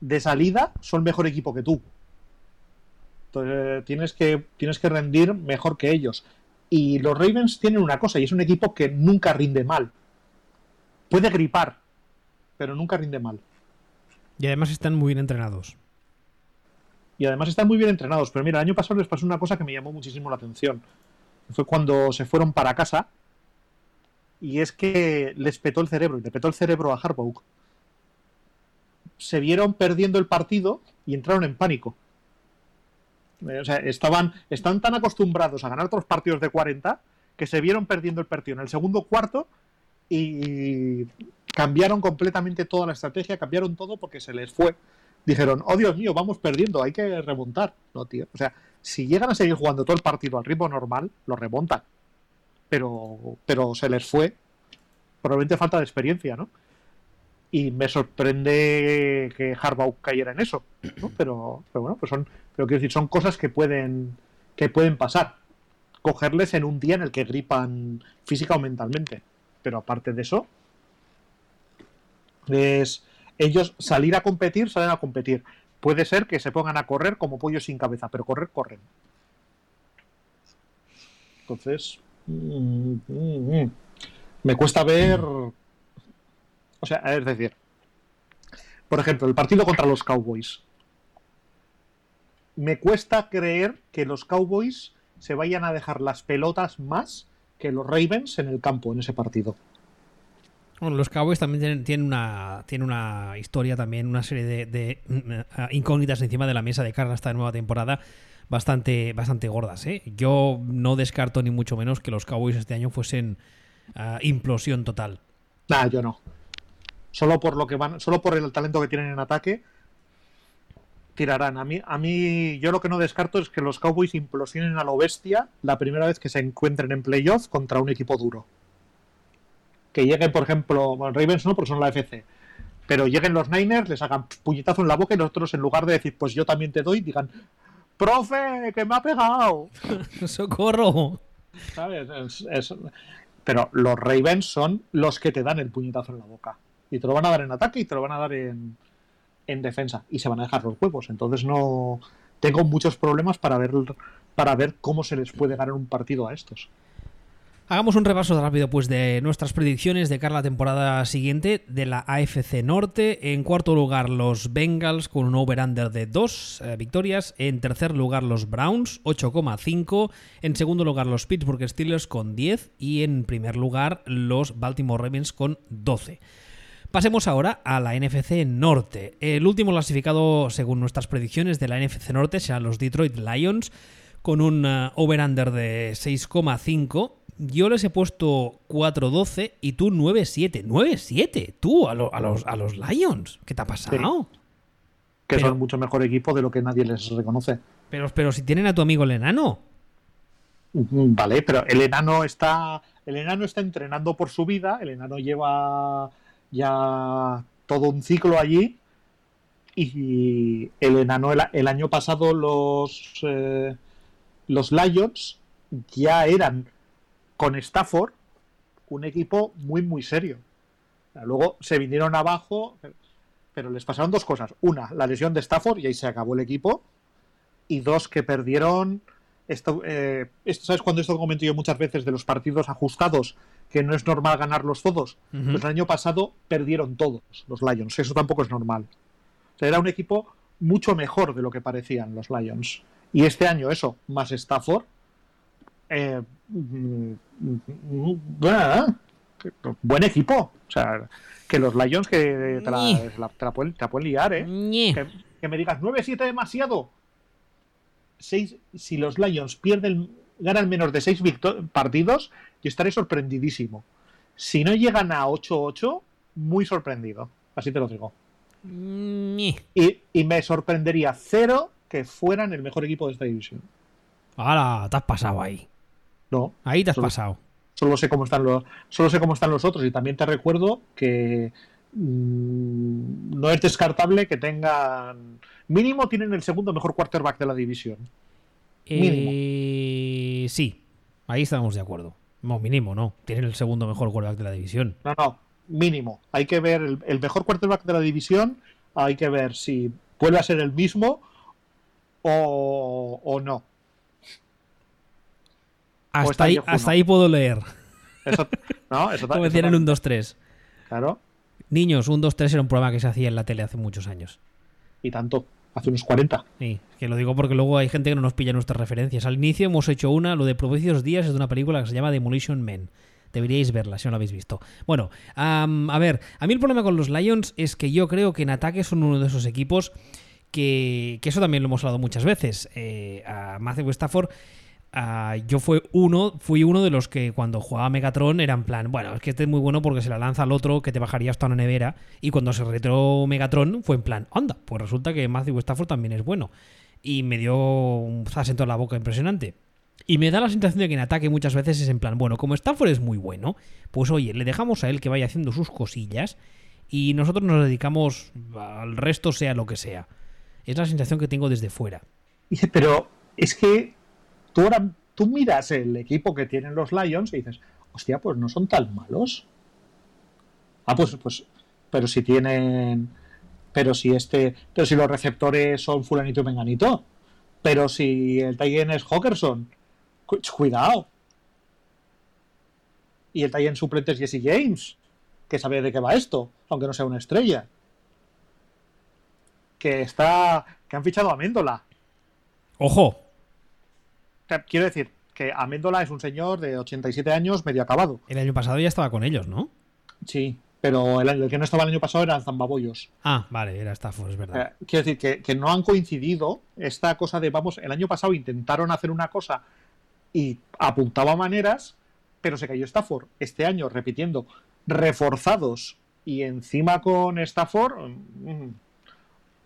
de salida son mejor equipo que tú. Entonces tienes que, tienes que rendir mejor que ellos. Y los Ravens tienen una cosa, y es un equipo que nunca rinde mal. Puede gripar, pero nunca rinde mal. Y además están muy bien entrenados. Y además están muy bien entrenados. Pero mira, el año pasado les pasó una cosa que me llamó muchísimo la atención. Fue cuando se fueron para casa. Y es que les petó el cerebro. Y le petó el cerebro a Harbaugh. Se vieron perdiendo el partido y entraron en pánico. Eh, O sea, estaban, están tan acostumbrados a ganar otros partidos de 40 que se vieron perdiendo el partido en el segundo cuarto y cambiaron completamente toda la estrategia, cambiaron todo porque se les fue. Dijeron, oh Dios mío, vamos perdiendo, hay que remontar. No, tío. O sea, si llegan a seguir jugando todo el partido al ritmo normal, lo remontan. Pero, pero se les fue. Probablemente falta de experiencia, ¿no? Y me sorprende que Harbaugh cayera en eso, ¿no? Pero, pero bueno, pues son, pero quiero decir, son cosas que pueden, que pueden pasar. Cogerles en un día en el que gripan física o mentalmente. Pero aparte de eso, es ellos salir a competir, salen a competir. Puede ser que se pongan a correr como pollos sin cabeza, pero correr, corren. Entonces. Me cuesta ver. O sea, es decir, por ejemplo, el partido contra los Cowboys. Me cuesta creer que los Cowboys se vayan a dejar las pelotas más que los Ravens en el campo en ese partido. Bueno, los Cowboys también tienen, una, tienen una historia también, una serie de, de, mm, incógnitas encima de la mesa de cara esta nueva temporada bastante, bastante gordas. ¿eh? Yo no descarto ni mucho menos que los Cowboys este año fuesen ah, implosión total. Nah, yo no. Solo por lo que van, solo por el talento que tienen en ataque, tirarán. A mí, a mí, yo lo que no descarto es que los Cowboys implosionen a lo bestia la primera vez que se encuentren en playoff contra un equipo duro. Que lleguen, por ejemplo, bueno, Ravens no, porque son la FC. Pero lleguen los Niners, les hagan puñetazo en la boca y los otros, en lugar de decir, pues yo también te doy, digan, ¡Profe, que me ha pegado! ¡Socorro! ¿Sabes? Es- es- Pero los Ravens son los que te dan el puñetazo en la boca. Y te lo van a dar en ataque y te lo van a dar en, en defensa. Y se van a dejar los huevos. Entonces no. Tengo muchos problemas para ver, para ver cómo se les puede ganar un partido a estos. Hagamos un repaso rápido pues de nuestras predicciones de cara a la temporada siguiente de la AFC Norte. En cuarto lugar los Bengals con un over-under de 2 victorias. En tercer lugar los Browns 8,5. En segundo lugar los Pittsburgh Steelers con 10. Y en primer lugar los Baltimore Ravens con 12. Pasemos ahora a la NFC Norte. El último clasificado según nuestras predicciones de la NFC Norte serán los Detroit Lions con un uh, over-under de 6,5. Yo les he puesto 4-12 y tú 9-7. 9-7, tú, a, lo- a los, a los Lions. ¿Qué te ha pasado? que Pero- son mucho mejor equipo de lo que nadie les reconoce. Pero, pero si tienen a tu amigo el enano. Mm, Vale, pero el enano está. El enano está entrenando por su vida. El enano lleva ya todo un ciclo allí. Y el enano, el, el año pasado, los. eh, los Lions ya eran con Stafford un equipo muy, muy serio. Luego se vinieron abajo, pero les pasaron dos cosas. Una, la lesión de Stafford y ahí se acabó el equipo. Y dos, que perdieron. Esto, eh, esto, ¿Sabes cuando esto comento yo muchas veces de los partidos ajustados? Que no es normal ganarlos todos. Pues el año pasado perdieron todos los Lions. Eso tampoco es normal. O sea, era un equipo mucho mejor de lo que parecían los Lions. Y este año, eso, más Stafford. Eh, bueno, buen equipo. O sea, que los Lions que te la, la- te la pueden, te la pueden liar, ¿eh? Que, que me digas 9-7 demasiado. Seis, si los Lions pierden, ganan menos de 6 partidos, yo estaré sorprendidísimo. Si no llegan a 8-8, muy sorprendido. Así te lo digo. Y, y me sorprendería cero que fueran el mejor equipo de esta división. Ahora te has pasado ahí. No, Ahí te has Solo- pasado. solo sé cómo están los, solo sé cómo están los otros. Y también te recuerdo que mm, no es descartable que tengan. Mínimo tienen el segundo mejor quarterback de la división. Mínimo. Eh, sí, ahí estamos de acuerdo. No, mínimo, no. Tienen el segundo mejor quarterback de la división. No, no, mínimo. Hay que ver el, el mejor quarterback de la división. Hay que ver si vuelve a ser el mismo o, o no. Hasta ahí, hasta ahí puedo leer. Eso, no, eso, Como decían en un 2-3. Claro, Niños, un 2-3 era un programa que se hacía en la tele hace muchos años. y tanto. Hace unos 40. Sí, que lo digo porque luego hay gente que no nos pilla nuestras referencias. Al inicio hemos hecho una, lo de Propicios Días es de una película que se llama Demolition Men. Deberíais verla si no la habéis visto. Bueno, a ver, a mí el problema con los Lions es que yo creo que en ataque son uno de esos equipos que, que eso también lo hemos hablado muchas veces. Eh, a Matthew Stafford, ah, yo fue uno, fui uno de los que cuando jugaba Megatron era en plan, bueno, es que este es muy bueno porque se la lanza al otro que te bajaría hasta una nevera. Y cuando se retiró Megatron fue en plan, anda, pues resulta que Matthew Stafford también es bueno. Y me dio un zas en la boca impresionante. Y me da la sensación de que en ataque muchas veces es en plan, bueno, como Stafford es muy bueno, pues oye, le dejamos a él que vaya haciendo sus cosillas y nosotros nos dedicamos al resto, sea lo que sea. Es la sensación que tengo desde fuera. Dice, pero es que tú ahora tú miras el equipo que tienen los Lions y dices, hostia, pues no son tan malos. Ah, pues, pues, pero si tienen, pero si este, pero si los receptores son fulanito y menganito, pero si el Titan es Hawkerson, cu- cuidado. Y el Titan suplente es Jesse James, que sabe de qué va esto, aunque no sea una estrella. Que está, que han fichado a Méndola. ¡Ojo! Quiero decir que Améndola es un señor de 87 años medio acabado. El año pasado ya estaba con ellos, ¿no? Sí, pero el, el que no estaba el año pasado era el Zambabollos. Ah, vale, era Stafford, es verdad. Eh, quiero decir que, que no han coincidido esta cosa de, vamos, el año pasado intentaron hacer una cosa y apuntaba maneras, pero se cayó Stafford. Este año, repitiendo, reforzados y encima con Stafford, mm,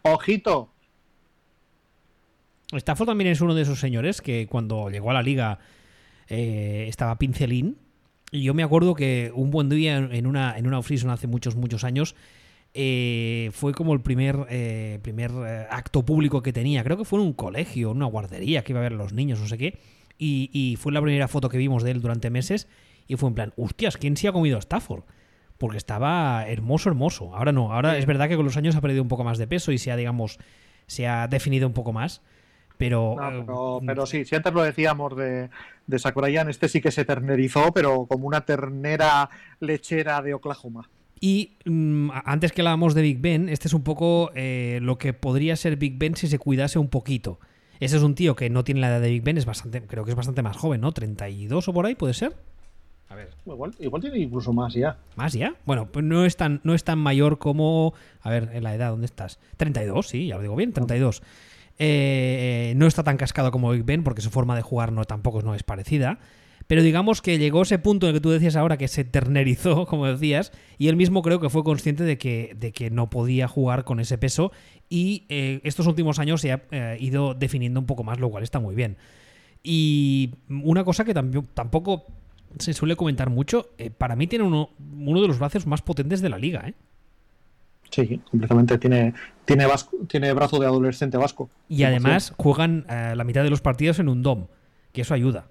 ojito. Stafford también es uno de esos señores que cuando llegó a la liga eh, estaba pincelín. Y yo me acuerdo que un buen día en una, en una off-season hace muchos, muchos años eh, fue como el primer, eh, primer eh, acto público que tenía. Creo que fue en un colegio, en una guardería que iba a ver a los niños, no sé qué. Y, y fue la primera foto que vimos de él durante meses. Y fue en plan, hostias, ¿quién se ha comido a Stafford? Porque estaba hermoso, hermoso. Ahora no, ahora Sí. es verdad que con los años ha perdido un poco más de peso y se ha, digamos, se ha definido un poco más. Pero, No, eh, pero, pero sí, si antes lo decíamos de, de Sakurayan, este sí que se ternerizó, pero como una ternera lechera de Oklahoma. Y mm, antes que hablábamos de Big Ben, este es un poco eh, lo que podría ser Big Ben si se cuidase un poquito. Ese es un tío que no tiene la edad de Big Ben, es bastante, creo que es bastante más joven, ¿no? 32 o por ahí, puede ser. A ver. Igual, igual tiene incluso más ya. ¿Más ya? Bueno, pues no es tan, no es tan mayor como. A ver, en la edad, ¿dónde estás? 32, sí, ya lo digo bien, 32. Eh, no está tan cascado como Big Ben porque su forma de jugar no tampoco no es parecida. pero digamos que llegó ese punto en el que tú decías ahora que se ternerizó, como decías, y él mismo creo que fue consciente de que, no podía jugar con ese peso y eh, estos últimos años se ha eh, ido definiendo un poco más, lo cual está muy bien. Y una cosa que tampoco se suele comentar mucho, eh, para mí tiene uno, uno de los brazos más potentes de la liga, ¿eh? Sí, completamente. Tiene, tiene, tiene brazo de adolescente vasco. Y además juegan la mitad de los partidos en un DOM, que eso ayuda.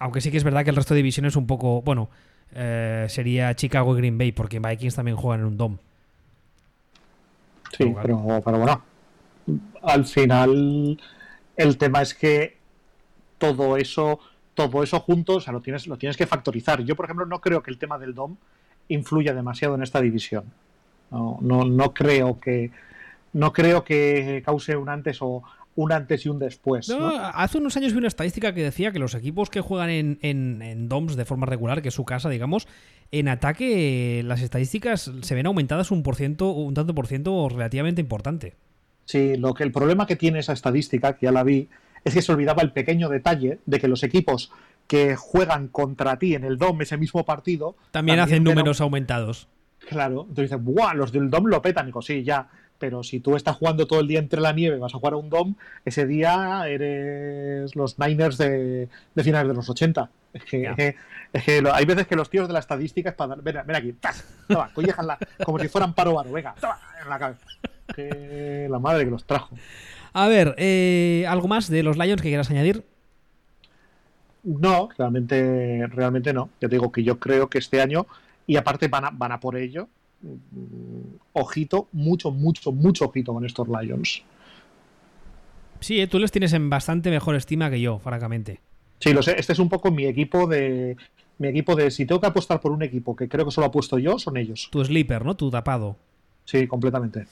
Aunque sí que es verdad que el resto de divisiones un poco. Bueno, eh, sería Chicago y Green Bay, porque Vikings también juegan en un DOM. Sí, pero, bueno. Al final, el tema es que todo eso, todo eso junto, o sea, lo tienes, lo tienes que factorizar. Yo, por ejemplo, no creo que el tema del DOM influya demasiado en esta división. No, no, no creo que no creo que cause un antes o un antes y un después. Hace unos años vi una estadística que decía que los equipos que juegan en, en, DOMS de forma regular, que es su casa, digamos, en ataque las estadísticas se ven aumentadas un por ciento, un tanto por ciento relativamente importante. Sí, lo que el problema que tiene esa estadística, que ya la vi, es que se olvidaba el pequeño detalle de que los equipos que juegan contra ti en el DOM ese mismo partido también, hacen números aumentados. Claro, entonces dicen, ¡buah! Los del DOM lo petan. Digo, sí, ya pero si tú estás jugando todo el día entre la nieve, vas a jugar a un DOM, ese día eres los Niners de, finales de los 80. Es que, hay veces que los tíos de la estadística es para dar. Ven, ven aquí, toma, como si fueran paro varo, venga, toma, en la cabeza. Que la madre que los trajo. A ver, eh, ¿algo más de los Lions que quieras añadir? No, realmente, realmente no. Ya te digo que yo creo que este año, y aparte van a, van a por ello, Mm, ojito, mucho, mucho, mucho ojito con estos Lions. Sí, eh, tú les tienes en bastante mejor estima que yo, francamente. Sí, lo sé. Este es un poco mi equipo de. Mi equipo de. Si tengo que apostar por un equipo que creo que solo ha puesto yo, son ellos. Tu sleeper, ¿no? Tu tapado. Sí, completamente.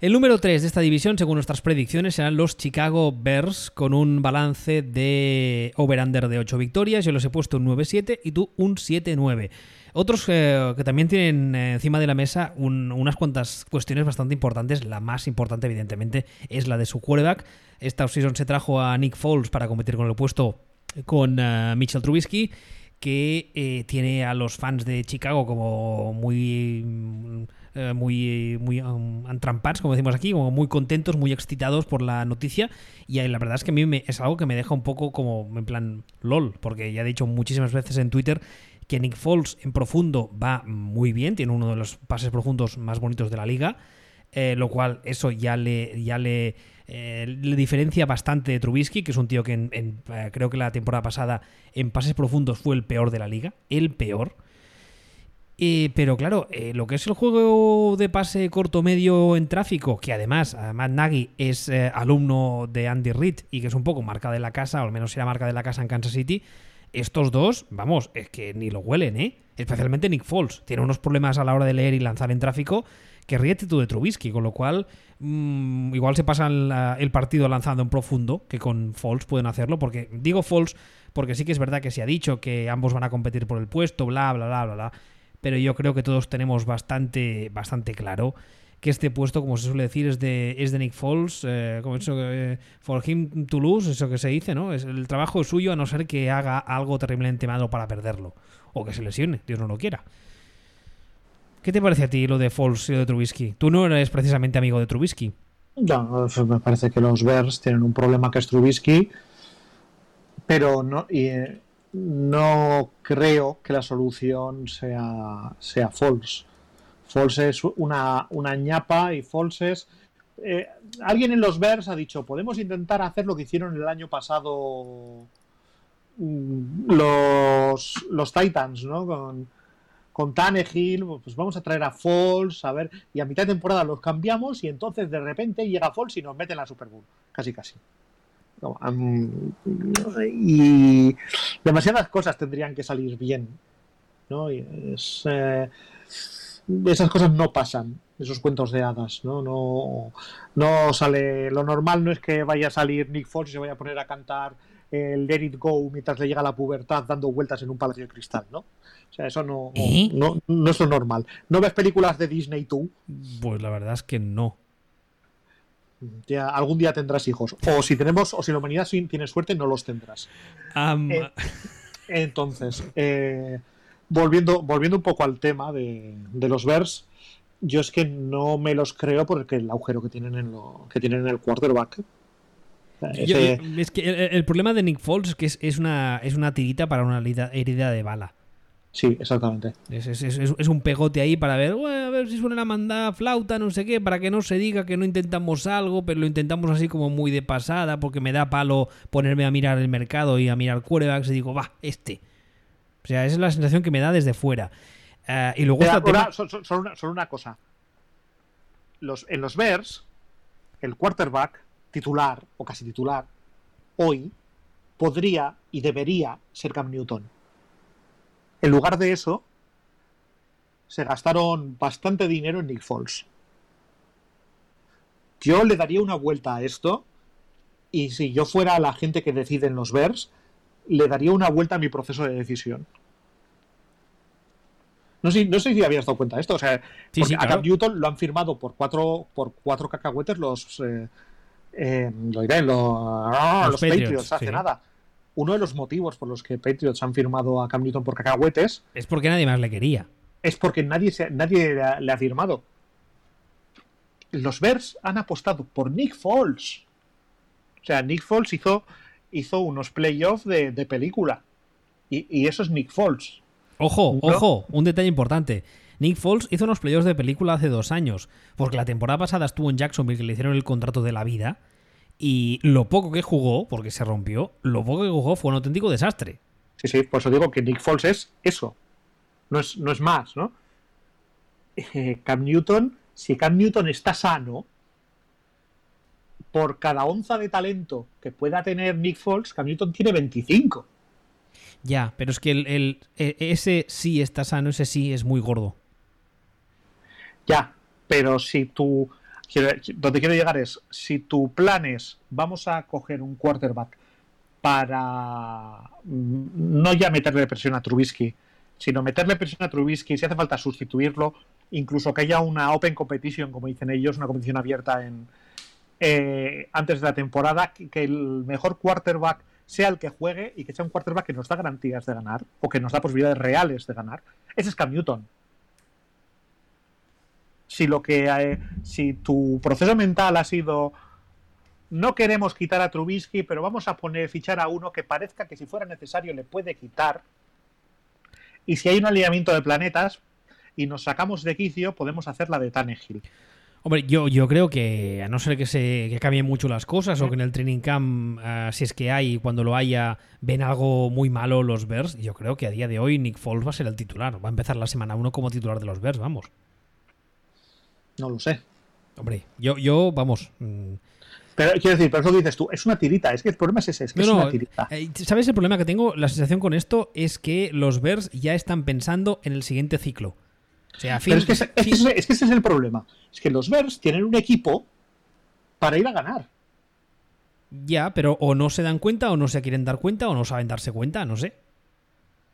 El número 3 de esta división, según nuestras predicciones, serán los Chicago Bears con un balance de over-under de 8 victorias. Yo los he puesto un 9-7 y tú un 7-9. Otros eh, que también tienen eh, encima de la mesa unas cuantas cuestiones bastante importantes. La más importante, evidentemente, es la de su quarterback. Esta offseason se trajo a Nick Foles para competir con el puesto con eh, Mitchell Trubisky que tiene a los fans de Chicago como muy muy muy um, como decimos aquí, como muy contentos, muy excitados por la noticia y la verdad es que a mí me, es algo que me deja un poco como en plan lol, porque ya he dicho muchísimas veces en Twitter que Nick Foles en profundo va muy bien, tiene uno de los pases profundos más bonitos de la liga, eh, lo cual eso ya le, ya eh, le, diferencia bastante de Trubisky, que es un tío que eh, creo que la temporada pasada en pases profundos fue el peor de la liga, el peor. pero claro, lo que es el juego de pase corto medio en tráfico, que además Matt Nagy es alumno de Andy Reid y que es un poco marca de la casa, o al menos era marca de la casa en Kansas City, estos dos, vamos, es que ni lo huelen, ¿eh? Especialmente Nick Foles. Tiene unos problemas a la hora de leer y lanzar en tráfico que ríete tú de Trubisky, con lo cual mm, igual se pasan el partido lanzando en profundo, que con Foles pueden hacerlo, porque digo Foles porque sí que es verdad que se ha dicho que ambos van a competir por el puesto, bla, bla, bla, bla, bla, pero yo creo que todos tenemos bastante, bastante claro que este puesto, como se suele decir, es de, es de Nick Foles, eh, como eso, eh, for him to lose, eso que se dice, ¿no? Es, el trabajo es suyo a no ser que haga algo terriblemente malo para perderlo, o que se lesione, Dios no lo quiera. ¿Qué te parece a ti lo de Foles y lo de Trubisky? Tú no eres precisamente amigo de Trubisky. No, me parece que los Bears tienen un problema que es Trubisky, pero no, eh, no creo que la solución sea, sea Foles Foles es una, una ñapa y Foles eh, alguien en los Bears ha dicho, podemos intentar hacer lo que hicieron el año pasado mm, los, los Titans, ¿no? Con, con Tannehill, pues vamos a traer a Foles, a ver, y a mitad de temporada los cambiamos y entonces de repente llega Foles y nos mete en la Super Bowl, casi casi. y demasiadas cosas tendrían que salir bien, ¿no? es, eh, esas cosas no pasan, esos cuentos de hadas, ¿no? No, no sale. Lo normal no es que vaya a salir Nick Fox y se vaya a poner a cantar el Let It Go mientras le llega la pubertad dando vueltas en un palacio de cristal, ¿no? O sea, eso no, ¿Eh? no, no, es lo normal. ¿No ves películas de Disney tú? Pues la verdad es que no. Ya algún día tendrás hijos. O si tenemos, o si la humanidad tiene suerte, no los tendrás. Eh, entonces, eh, volviendo, volviendo un poco al tema de, los Bears, yo es que no me los creo porque el agujero que tienen en lo que tienen en el quarterback. es que el, problema de Nick Foles es que es, una, es una tirita para una herida de bala. Sí, exactamente. Es, un pegote ahí para ver, a ver si suena la mandada flauta, no sé qué, para que no se diga que no intentamos algo, pero lo intentamos así como muy de pasada, porque me da palo ponerme a mirar el mercado y a mirar quarterbacks y digo, va, este. O sea, esa es la sensación que me da desde fuera. Eh, y luego solo, una, cosa. Los, en los Bears, el quarterback titular, o casi titular, hoy, podría y debería ser Cam Newton en lugar de eso, se gastaron bastante dinero en Nick Foles. Yo le daría una vuelta a esto y si yo fuera la gente que decide en los Bears, le daría una vuelta a mi proceso de decisión. No sé, no sé si habías dado cuenta de esto. O sea, a Cam Newton lo han firmado por cuatro, por cuatro cacahuetes los, eh, eh, los, Patriots, hace nada uno de los motivos por los que Patriots han firmado a Cam Newton por cacahuetes. Es porque nadie más le quería. Es porque nadie, nadie le ha, firmado. Los Bears han apostado por Nick Foles. O sea, Nick Foles hizo, hizo unos playoffs de, película. Y, eso es Nick Foles. Ojo, ojo, un detalle importante. Nick Foles hizo unos playoffs de película hace dos años, porque la temporada pasada estuvo en Jacksonville que le hicieron el contrato de la vida y lo poco que jugó, porque se rompió, lo poco que jugó fue un auténtico desastre. Sí, sí, por eso digo que Nick Foles es eso. No es, no es más, ¿no? Eh, Cam Newton, si Cam Newton está sano, por cada onza de talento que pueda tener Nick Foles, Cam Newton tiene 25. Ya, pero es que el, e, ese sí está sano, ese sí es muy gordo. Ya, pero si tú donde quiero llegar es, si tu plan es, vamos a coger un quarterback para mm, no ya meterle presión a Trubisky, sino meterle presión a Trubisky, si hace falta sustituirlo, incluso que haya una open competition, como dicen ellos, una competición abierta en eh, antes de la temporada, que el mejor quarterback sea el que juegue y que sea un quarterback que nos da garantías de ganar o que nos da posibilidades reales de ganar. Ese es Cam Newton si lo que eh, si tu proceso mental ha sido no queremos quitar a Trubisky, pero vamos a poner fichar a uno que parezca que si fuera necesario le puede quitar. Y si hay un alineamiento de planetas y nos sacamos de quicio, podemos hacer la de Tannehill. Hombre, yo, yo creo que a no ser que se que cambien mucho las cosas o que en el training camp, ah, si es que hay, cuando lo haya, ven algo muy malo los Bears, yo creo que a día de hoy Nick Foles va a ser el titular. Va a empezar la semana 1 como titular de los Bears, vamos. No lo sé. Hombre, yo, yo vamos. Mm. Pero quiero decir, pero eso dices tú, es una tirita, es que el problema es ese, es que es una tirita. Eh, ¿Sabes el problema que tengo? La sensación con esto es que los Bears ya están pensando en el siguiente ciclo. O sea, pero es que, ese, es que ese es el problema. Es que los Bears tienen un equipo para ir a ganar. Ya, pero o no se dan cuenta, o no se quieren dar cuenta, o no saben darse cuenta, no sé.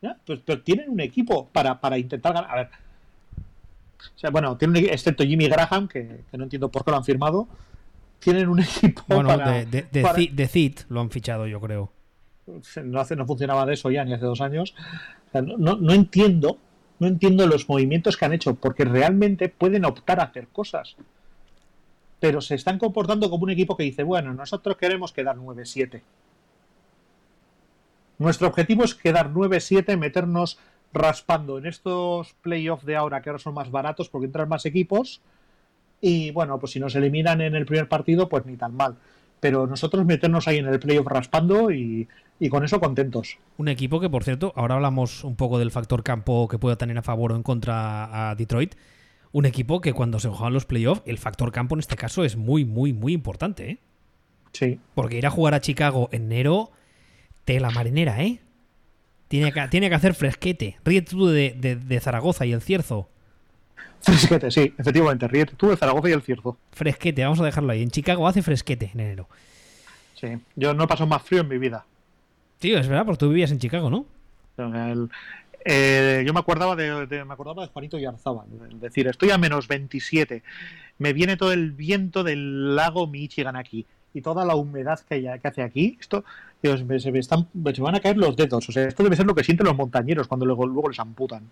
Ya, pues, pero tienen un equipo para, para intentar ganar. A ver, o sea, bueno, tienen, excepto Jimmy Graham, que, no entiendo por qué lo han firmado, tienen un equipo bueno, de, de, CIT lo han fichado, yo creo. No, hace, no funcionaba de eso ya ni hace dos años. no, no, entiendo, no entiendo los movimientos que han hecho, porque realmente pueden optar a hacer cosas. Pero se están comportando como un equipo que dice, bueno, nosotros queremos quedar 9-7. Nuestro objetivo es quedar 9-7, meternos raspando en estos playoffs de ahora, que ahora son más baratos porque entran más equipos. Y bueno, pues si nos eliminan en el primer partido, pues ni tan mal. Pero nosotros meternos ahí en el playoff raspando y, con eso contentos. Un equipo que, por cierto, ahora hablamos un poco del factor campo que pueda tener a favor o en contra a Detroit. Un equipo que cuando se juegan los playoffs, el factor campo en este caso es muy, muy, muy importante. ¿eh? Sí. Porque ir a jugar a Chicago en enero, tela marinera, ¿eh? Tiene que, tiene que hacer fresquete. Ríete tú de, Zaragoza y el Cierzo. Fresquete, sí, efectivamente. Ríete tú de Zaragoza y el Cierzo. Fresquete, vamos a dejarlo ahí. En Chicago hace fresquete en enero. Sí, yo no he pasado más frío en mi vida. Tío, es verdad, porque tú vivías en Chicago, ¿no? Eh, yo me acordaba de, me acordaba de Juanito Yarzábal, es decir, estoy a menos 27, me viene todo el viento del lago Michigan aquí y toda la humedad que, que hace aquí, esto se, me están, se van a caer los dedos, o sea, esto debe ser lo que sienten los montañeros cuando luego, luego les amputan.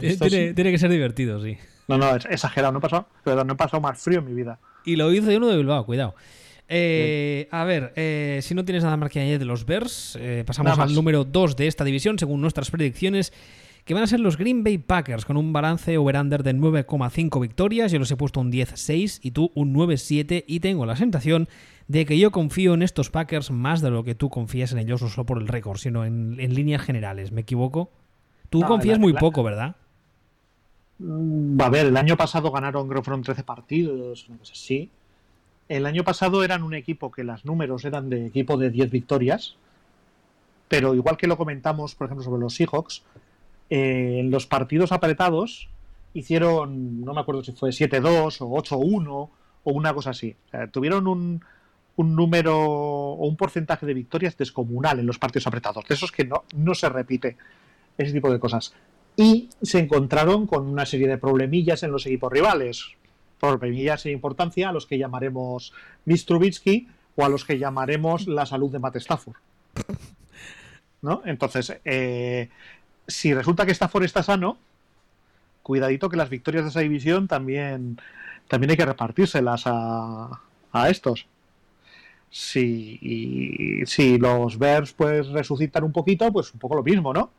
tiene, que ser divertido, sí. No, no, es exagerado, no he pasado, no he pasado más frío en mi vida. Y lo hizo uno de Bilbao, cuidado. Eh, a ver, eh, si no tienes nada más que añadir de los Bears, eh, pasamos al número 2 de esta división, según nuestras predicciones, que van a ser los Green Bay Packers, con un balance over-under de 9,5 victorias. Yo los he puesto un 10-6 y tú un 9-7, y tengo la sensación de que yo confío en estos Packers más de lo que tú confías en ellos, no solo por el récord, sino en, líneas generales. ¿Me equivoco? Tú confías muy poco, ¿verdad? Mm, a ver, el año pasado ganaron, creo fueron 13 partidos, una cosa así. El año pasado eran un equipo que las números eran de equipo de 10 victorias, pero igual que lo comentamos, por ejemplo, sobre los Seahawks, eh, en los partidos apretados hicieron, no me acuerdo si fue 7-2 o 8-1 o una cosa así. tuvieron un, un, número o un porcentaje de victorias descomunal en los partidos apretados, de esos que no, no se repite ese tipo de cosas. Y se encontraron con una serie de problemillas en los equipos rivales problemillas sin importancia a los que llamaremos Mistrubitsky o a los que llamaremos la salud de Matt Stafford. ¿No? Entonces, eh, si resulta que Stafford está sano, cuidadito que las victorias de esa división también, también hay que repartírselas a, a estos. Si, si los Bears pues resucitan un poquito, pues un poco lo mismo, ¿no?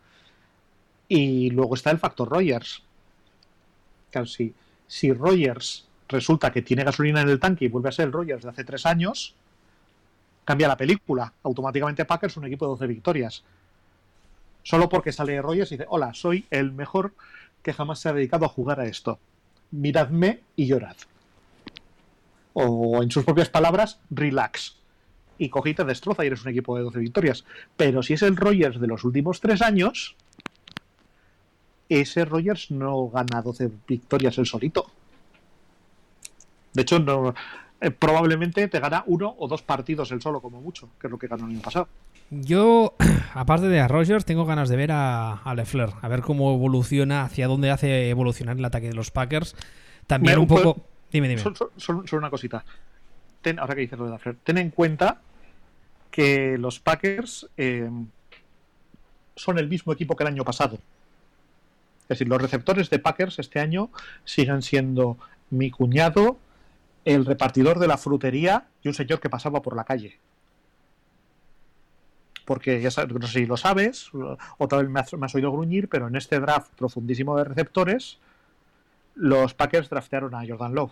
Y luego está el factor Rogers. Claro, si, si Rogers resulta que tiene gasolina en el tanque y vuelve a ser el Rogers de hace tres años, cambia la película. Automáticamente Packers un equipo de 12 victorias. Solo porque sale Rogers y dice, hola, soy el mejor que jamás se ha dedicado a jugar a esto. Miradme y llorad. O en sus propias palabras, relax. Y cogí te destroza y eres un equipo de 12 victorias. Pero si es el Rogers de los últimos tres años, ese Rogers no gana 12 victorias el solito. De hecho, no, eh, probablemente te gana uno o dos partidos el solo, como mucho, que es lo que ganó el año pasado. Yo, aparte de a Rogers, tengo ganas de ver a, a Lefleur, a ver cómo evoluciona, hacia dónde hace evolucionar el ataque de los Packers. También un poco. Dime, dime. Solo, una cosita. Ten, ahora que dices lo de Lefleur, ten en cuenta que los Packers eh, son el mismo equipo que el año pasado. Es decir, los receptores de Packers este año siguen siendo mi cuñado, el repartidor de la frutería y un señor que pasaba por la calle. Porque ya sabes, no sé si lo sabes, otra vez me has, oído gruñir, pero en este draft profundísimo de receptores, los Packers draftearon a Jordan Love.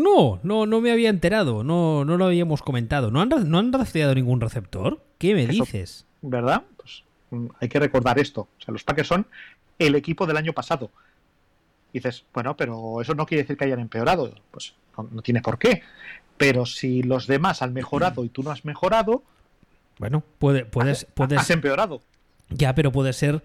No, no, no me había enterado, no, no lo habíamos comentado. ¿No han, ¿No han drafteado ningún receptor? ¿Qué me dices? ¿Verdad? Pues mm, hay que recordar esto. O sea, los Packers son el equipo del año pasado. dices, bueno, pero eso no quiere decir que hayan empeorado. Pues no, tiene por qué. Pero si los demás han mejorado y tú no has mejorado, bueno, puede, puedes, puedes, has empeorado. Ya, pero puede ser,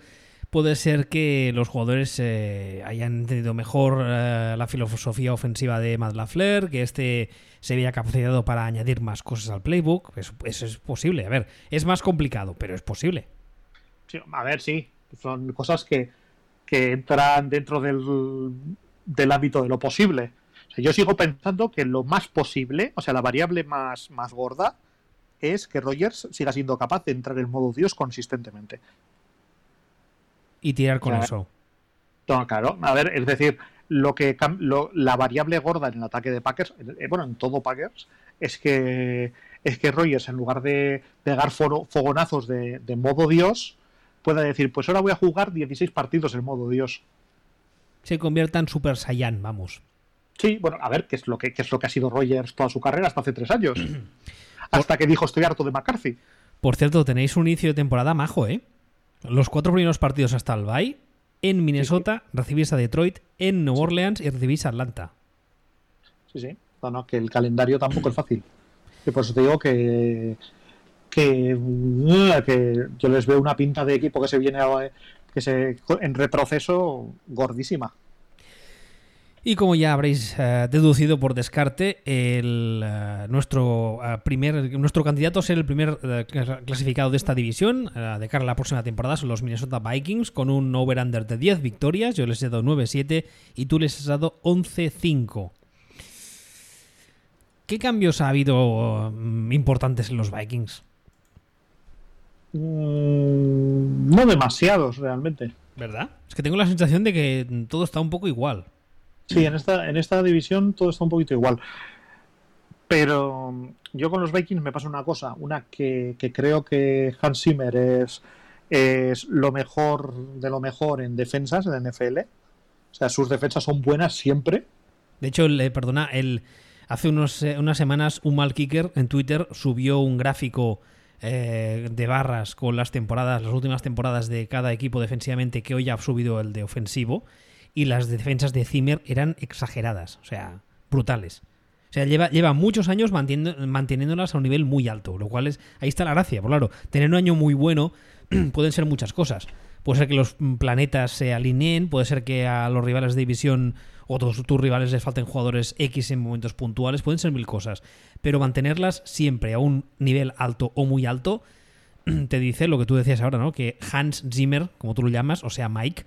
puede ser que los jugadores eh, hayan entendido mejor eh, la filosofía ofensiva de Matt LaFleur, que este se había capacitado para añadir más cosas al playbook. Eso, es posible. A ver, es más complicado, pero es posible. a ver, sí. Son cosas que, que entran dentro del, del ámbito de lo posible yo sigo pensando que lo más posible, o sea, la variable más, más gorda, es que Rogers siga siendo capaz de entrar en modo Dios consistentemente. Y tirar con eso. No, claro, a ver, es decir, lo que la variable gorda en el ataque de Packers, eh, bueno, en todo Packers, es que es que Rogers, en lugar de pegar fogonazos de, de, modo Dios, pueda decir, pues ahora voy a jugar 16 partidos en modo Dios. Se convierta en Super Saiyan, vamos. Sí, bueno, a ver, ¿qué es lo que, es lo que ha sido Rogers toda su carrera hasta hace tres años. hasta que dijo estoy harto de McCarthy. Por cierto, tenéis un inicio de temporada majo, ¿eh? Los cuatro primeros partidos hasta el bye. En Minnesota recibís a Detroit, en New Orleans y recibís a Atlanta. Sí, sí. Bueno, que el calendario tampoco es fácil. Y por eso te digo que, que, que yo les veo una pinta de equipo que se viene que se, en retroceso gordísima. Y como ya habréis eh, deducido por descarte, el, eh, nuestro, eh, primer, nuestro candidato a ser el primer clas- clasificado de esta división de cara a la próxima temporada son los Minnesota Vikings con un over-under de 10 victorias. Yo les he dado 9-7 y tú les has dado 11-5. ¿Qué cambios ha habido mm, importantes en los Vikings? Mm, no demasiados realmente. ¿Verdad? Es que tengo la sensación de que todo está un poco igual. Sí, en esta, en esta división todo está un poquito igual. Pero mm, yo con los Vikings me pasa una cosa, una que, creo que Hans Zimmer es, es lo mejor de lo mejor en defensas en NFL. O sea, sus defensas son buenas siempre. De hecho, le perdona, el, hace unos, eh, unas semanas un mal kicker en Twitter subió un gráfico eh, de barras con las temporadas, las últimas temporadas de cada equipo defensivamente, que hoy ha subido el de ofensivo, y las defensas de Zimmer eran exageradas, o sea, brutales. O sea, lleva, lleva muchos años manteniéndolas a un nivel muy alto, lo cual es, ahí está la gracia, por claro, tener un año muy bueno pueden ser muchas cosas. Puede ser que los planetas se alineen, puede ser que a los rivales de división o tus, tus rivales les falten jugadores X en momentos puntuales, pueden ser mil cosas. Pero mantenerlas siempre a un nivel alto o muy alto, te dice lo que tú decías ahora, ¿no? Que Hans Zimmer, como tú lo llamas, o sea, Mike,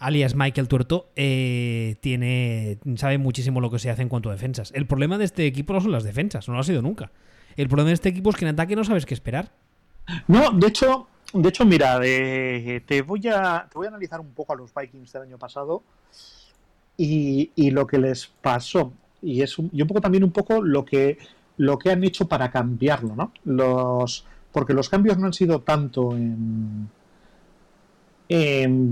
alias Michael Tuerto, eh, tiene, sabe muchísimo lo que se hace en cuanto a defensas. El problema de este equipo no son las defensas, no lo ha sido nunca. El problema de este equipo es que en ataque no sabes qué esperar. No, de hecho, de hecho, mira, eh, te voy a te voy a analizar un poco a los Vikings del año pasado y, y lo que les pasó y es un, y un poco también un poco lo que lo que han hecho para cambiarlo, ¿no? Los porque los cambios no han sido tanto en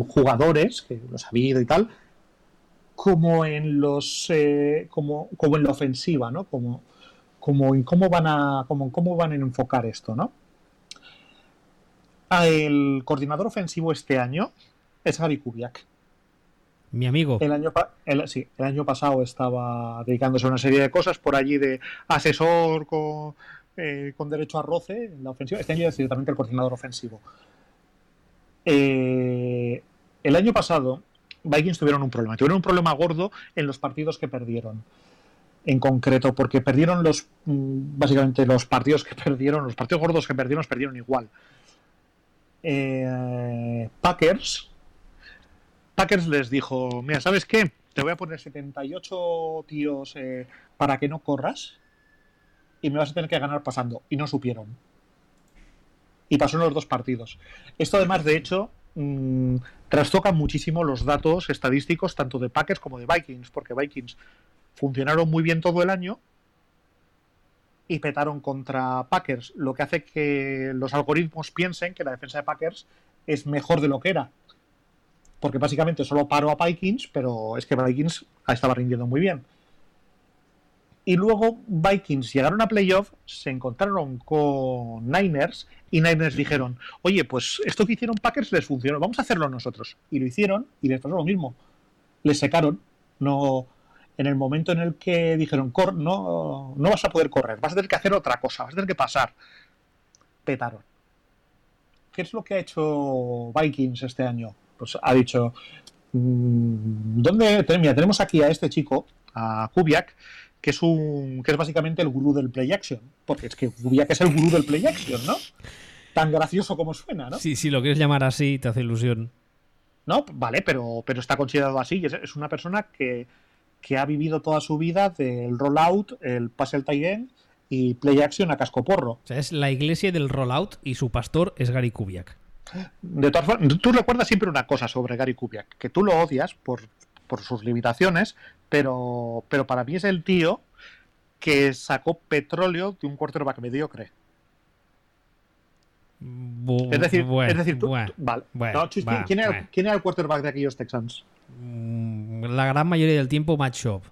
jugadores que los ha habido y tal como en los eh, como, como en la ofensiva, ¿no? Como como en cómo van a como cómo van a enfocar esto, ¿no? Ah, El coordinador ofensivo este año es Gary Kubiak. Mi amigo. El año, el- sí, el año pasado estaba dedicándose a una serie de cosas por allí de asesor con, eh, con derecho a roce en la ofensiva. Este año es directamente el coordinador ofensivo. Eh, el año pasado, Vikings tuvieron un problema. Tuvieron un problema gordo en los partidos que perdieron. En concreto, porque perdieron los. mm, Básicamente, los partidos que perdieron, los partidos gordos que perdieron, los perdieron igual. Eh, Packers. Packers les dijo: Mira, ¿sabes qué? Te voy a poner 78 tíos eh, para que no corras y me vas a tener que ganar pasando. Y no supieron. Y pasó en los dos partidos. Esto, además, de hecho, mm, trastoca muchísimo los datos estadísticos tanto de Packers como de Vikings, porque Vikings funcionaron muy bien todo el año y petaron contra Packers, lo que hace que los algoritmos piensen que la defensa de Packers es mejor de lo que era. Porque básicamente solo paró a Vikings, pero es que Vikings estaba rindiendo muy bien. Y luego Vikings llegaron a playoff, se encontraron con Niners y Niners dijeron, oye, pues esto que hicieron Packers les funcionó, vamos a hacerlo nosotros. Y lo hicieron y les pasó lo mismo. Les secaron. No, en el momento en el que dijeron, Cor, no, no vas a poder correr, vas a tener que hacer otra cosa, vas a tener que pasar. Petaron. ¿Qué es lo que ha hecho Vikings este año? Pues ha dicho, mm, ¿dónde? Mira, tenemos aquí a este chico, a Kubiak, que es un que es básicamente el gurú del play action, porque es que Kubiak es el gurú del play action, ¿no? Tan gracioso como suena, ¿no? Sí, si lo quieres llamar así, te hace ilusión. No, vale, pero, pero está considerado así. y Es, es una persona que, que ha vivido toda su vida del rollout, el pase al tight end y play action a cascoporro. O sea, es la iglesia del rollout y su pastor es Gary Kubiak. De todas formas, tú recuerdas siempre una cosa sobre Gary Kubiak, que tú lo odias por, por sus limitaciones, pero, pero para mí es el tío que sacó petróleo de un quarterback mediocre. Bu- Es decir, bueno, es decir tú, bueno, tú- vale. bueno, No, Chus, va, ¿quién, era, bueno. quién era el quarterback de aquellos Texans? Mm, La gran mayoría del tiempo, Matt Shop.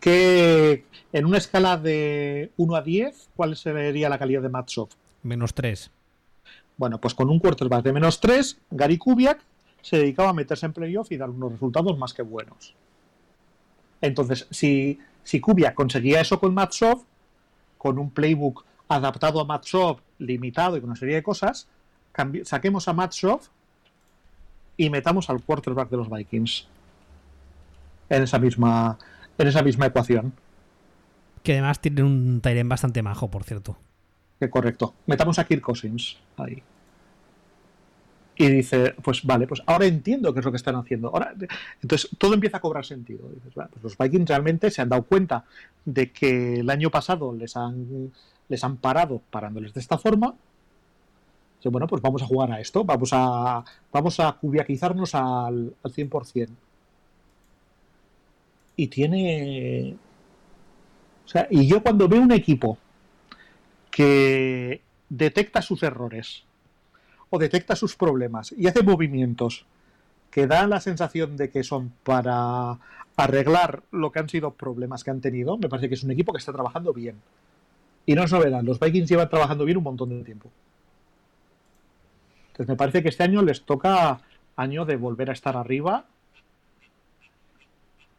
Que en una escala de 1 a 10, ¿cuál sería la calidad de Matt Schaub? Menos 3. Bueno, pues con un quarterback de menos 3, Gary Kubiak se dedicaba a meterse en playoff y dar unos resultados más que buenos. Entonces, si, si Kubiak conseguía eso con Schaub, con un playbook adaptado a Schaub, limitado y con una serie de cosas, saquemos a Schaub y metamos al quarterback de los Vikings. en esa misma, en esa misma ecuación. Que además tiene un Tyren bastante majo, por cierto. Que correcto. Metamos a Kirk Cousins ahí. Y dice, pues vale, pues ahora entiendo qué es lo que están haciendo. Ahora, entonces todo empieza a cobrar sentido. pues los Vikings realmente se han dado cuenta de que el año pasado les han, les han parado parándoles de esta forma. Dice, bueno, pues vamos a jugar a esto, vamos a, vamos a cubiaquizarnos al, al 100%. Y tiene... O sea, y yo cuando veo un equipo que detecta sus errores, o detecta sus problemas y hace movimientos que dan la sensación de que son para arreglar lo que han sido problemas que han tenido, me parece que es un equipo que está trabajando bien. Y no es novedad, los Vikings llevan trabajando bien un montón de tiempo. Entonces me parece que este año les toca año de volver a estar arriba.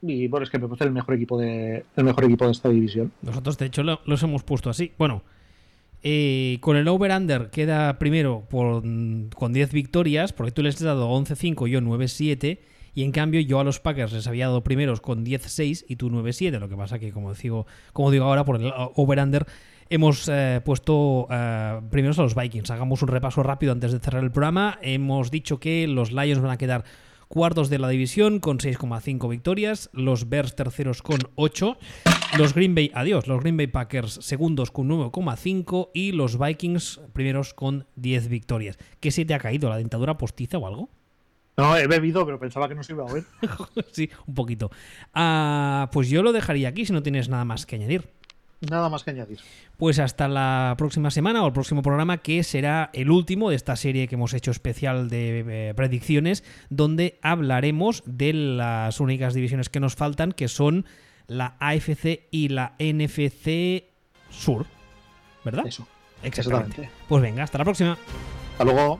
Y bueno, es que me parece el mejor equipo de, el mejor equipo de esta división. Nosotros, de hecho, lo, los hemos puesto así. Bueno, eh, con el over-under queda primero con 10 victorias, porque tú les has dado 11-5, yo 9-7. Y en cambio, yo a los Packers les había dado primeros con 10-6 y tú 9-7. Lo que pasa que, como digo, como digo ahora, por el over-under hemos eh, puesto eh, primeros a los Vikings. Hagamos un repaso rápido antes de cerrar el programa. Hemos dicho que los Lions van a quedar cuartos de la división con 6,5 victorias, los Bears terceros con 8, los Green Bay, adiós, los Green Bay Packers segundos con 9,5 y los Vikings primeros con 10 victorias. ¿Qué se te ha caído? ¿La dentadura postiza o algo? No, he bebido, pero pensaba que no se iba a oír. sí, un poquito. Ah, pues yo lo dejaría aquí si no tienes nada más que añadir. Nada más que añadir. Pues hasta la próxima semana o el próximo programa, que será el último de esta serie que hemos hecho especial de eh, predicciones, donde hablaremos de las únicas divisiones que nos faltan, que son la AFC y la NFC Sur. ¿Verdad? Eso. Exactamente. Pues venga, hasta la próxima. Hasta luego.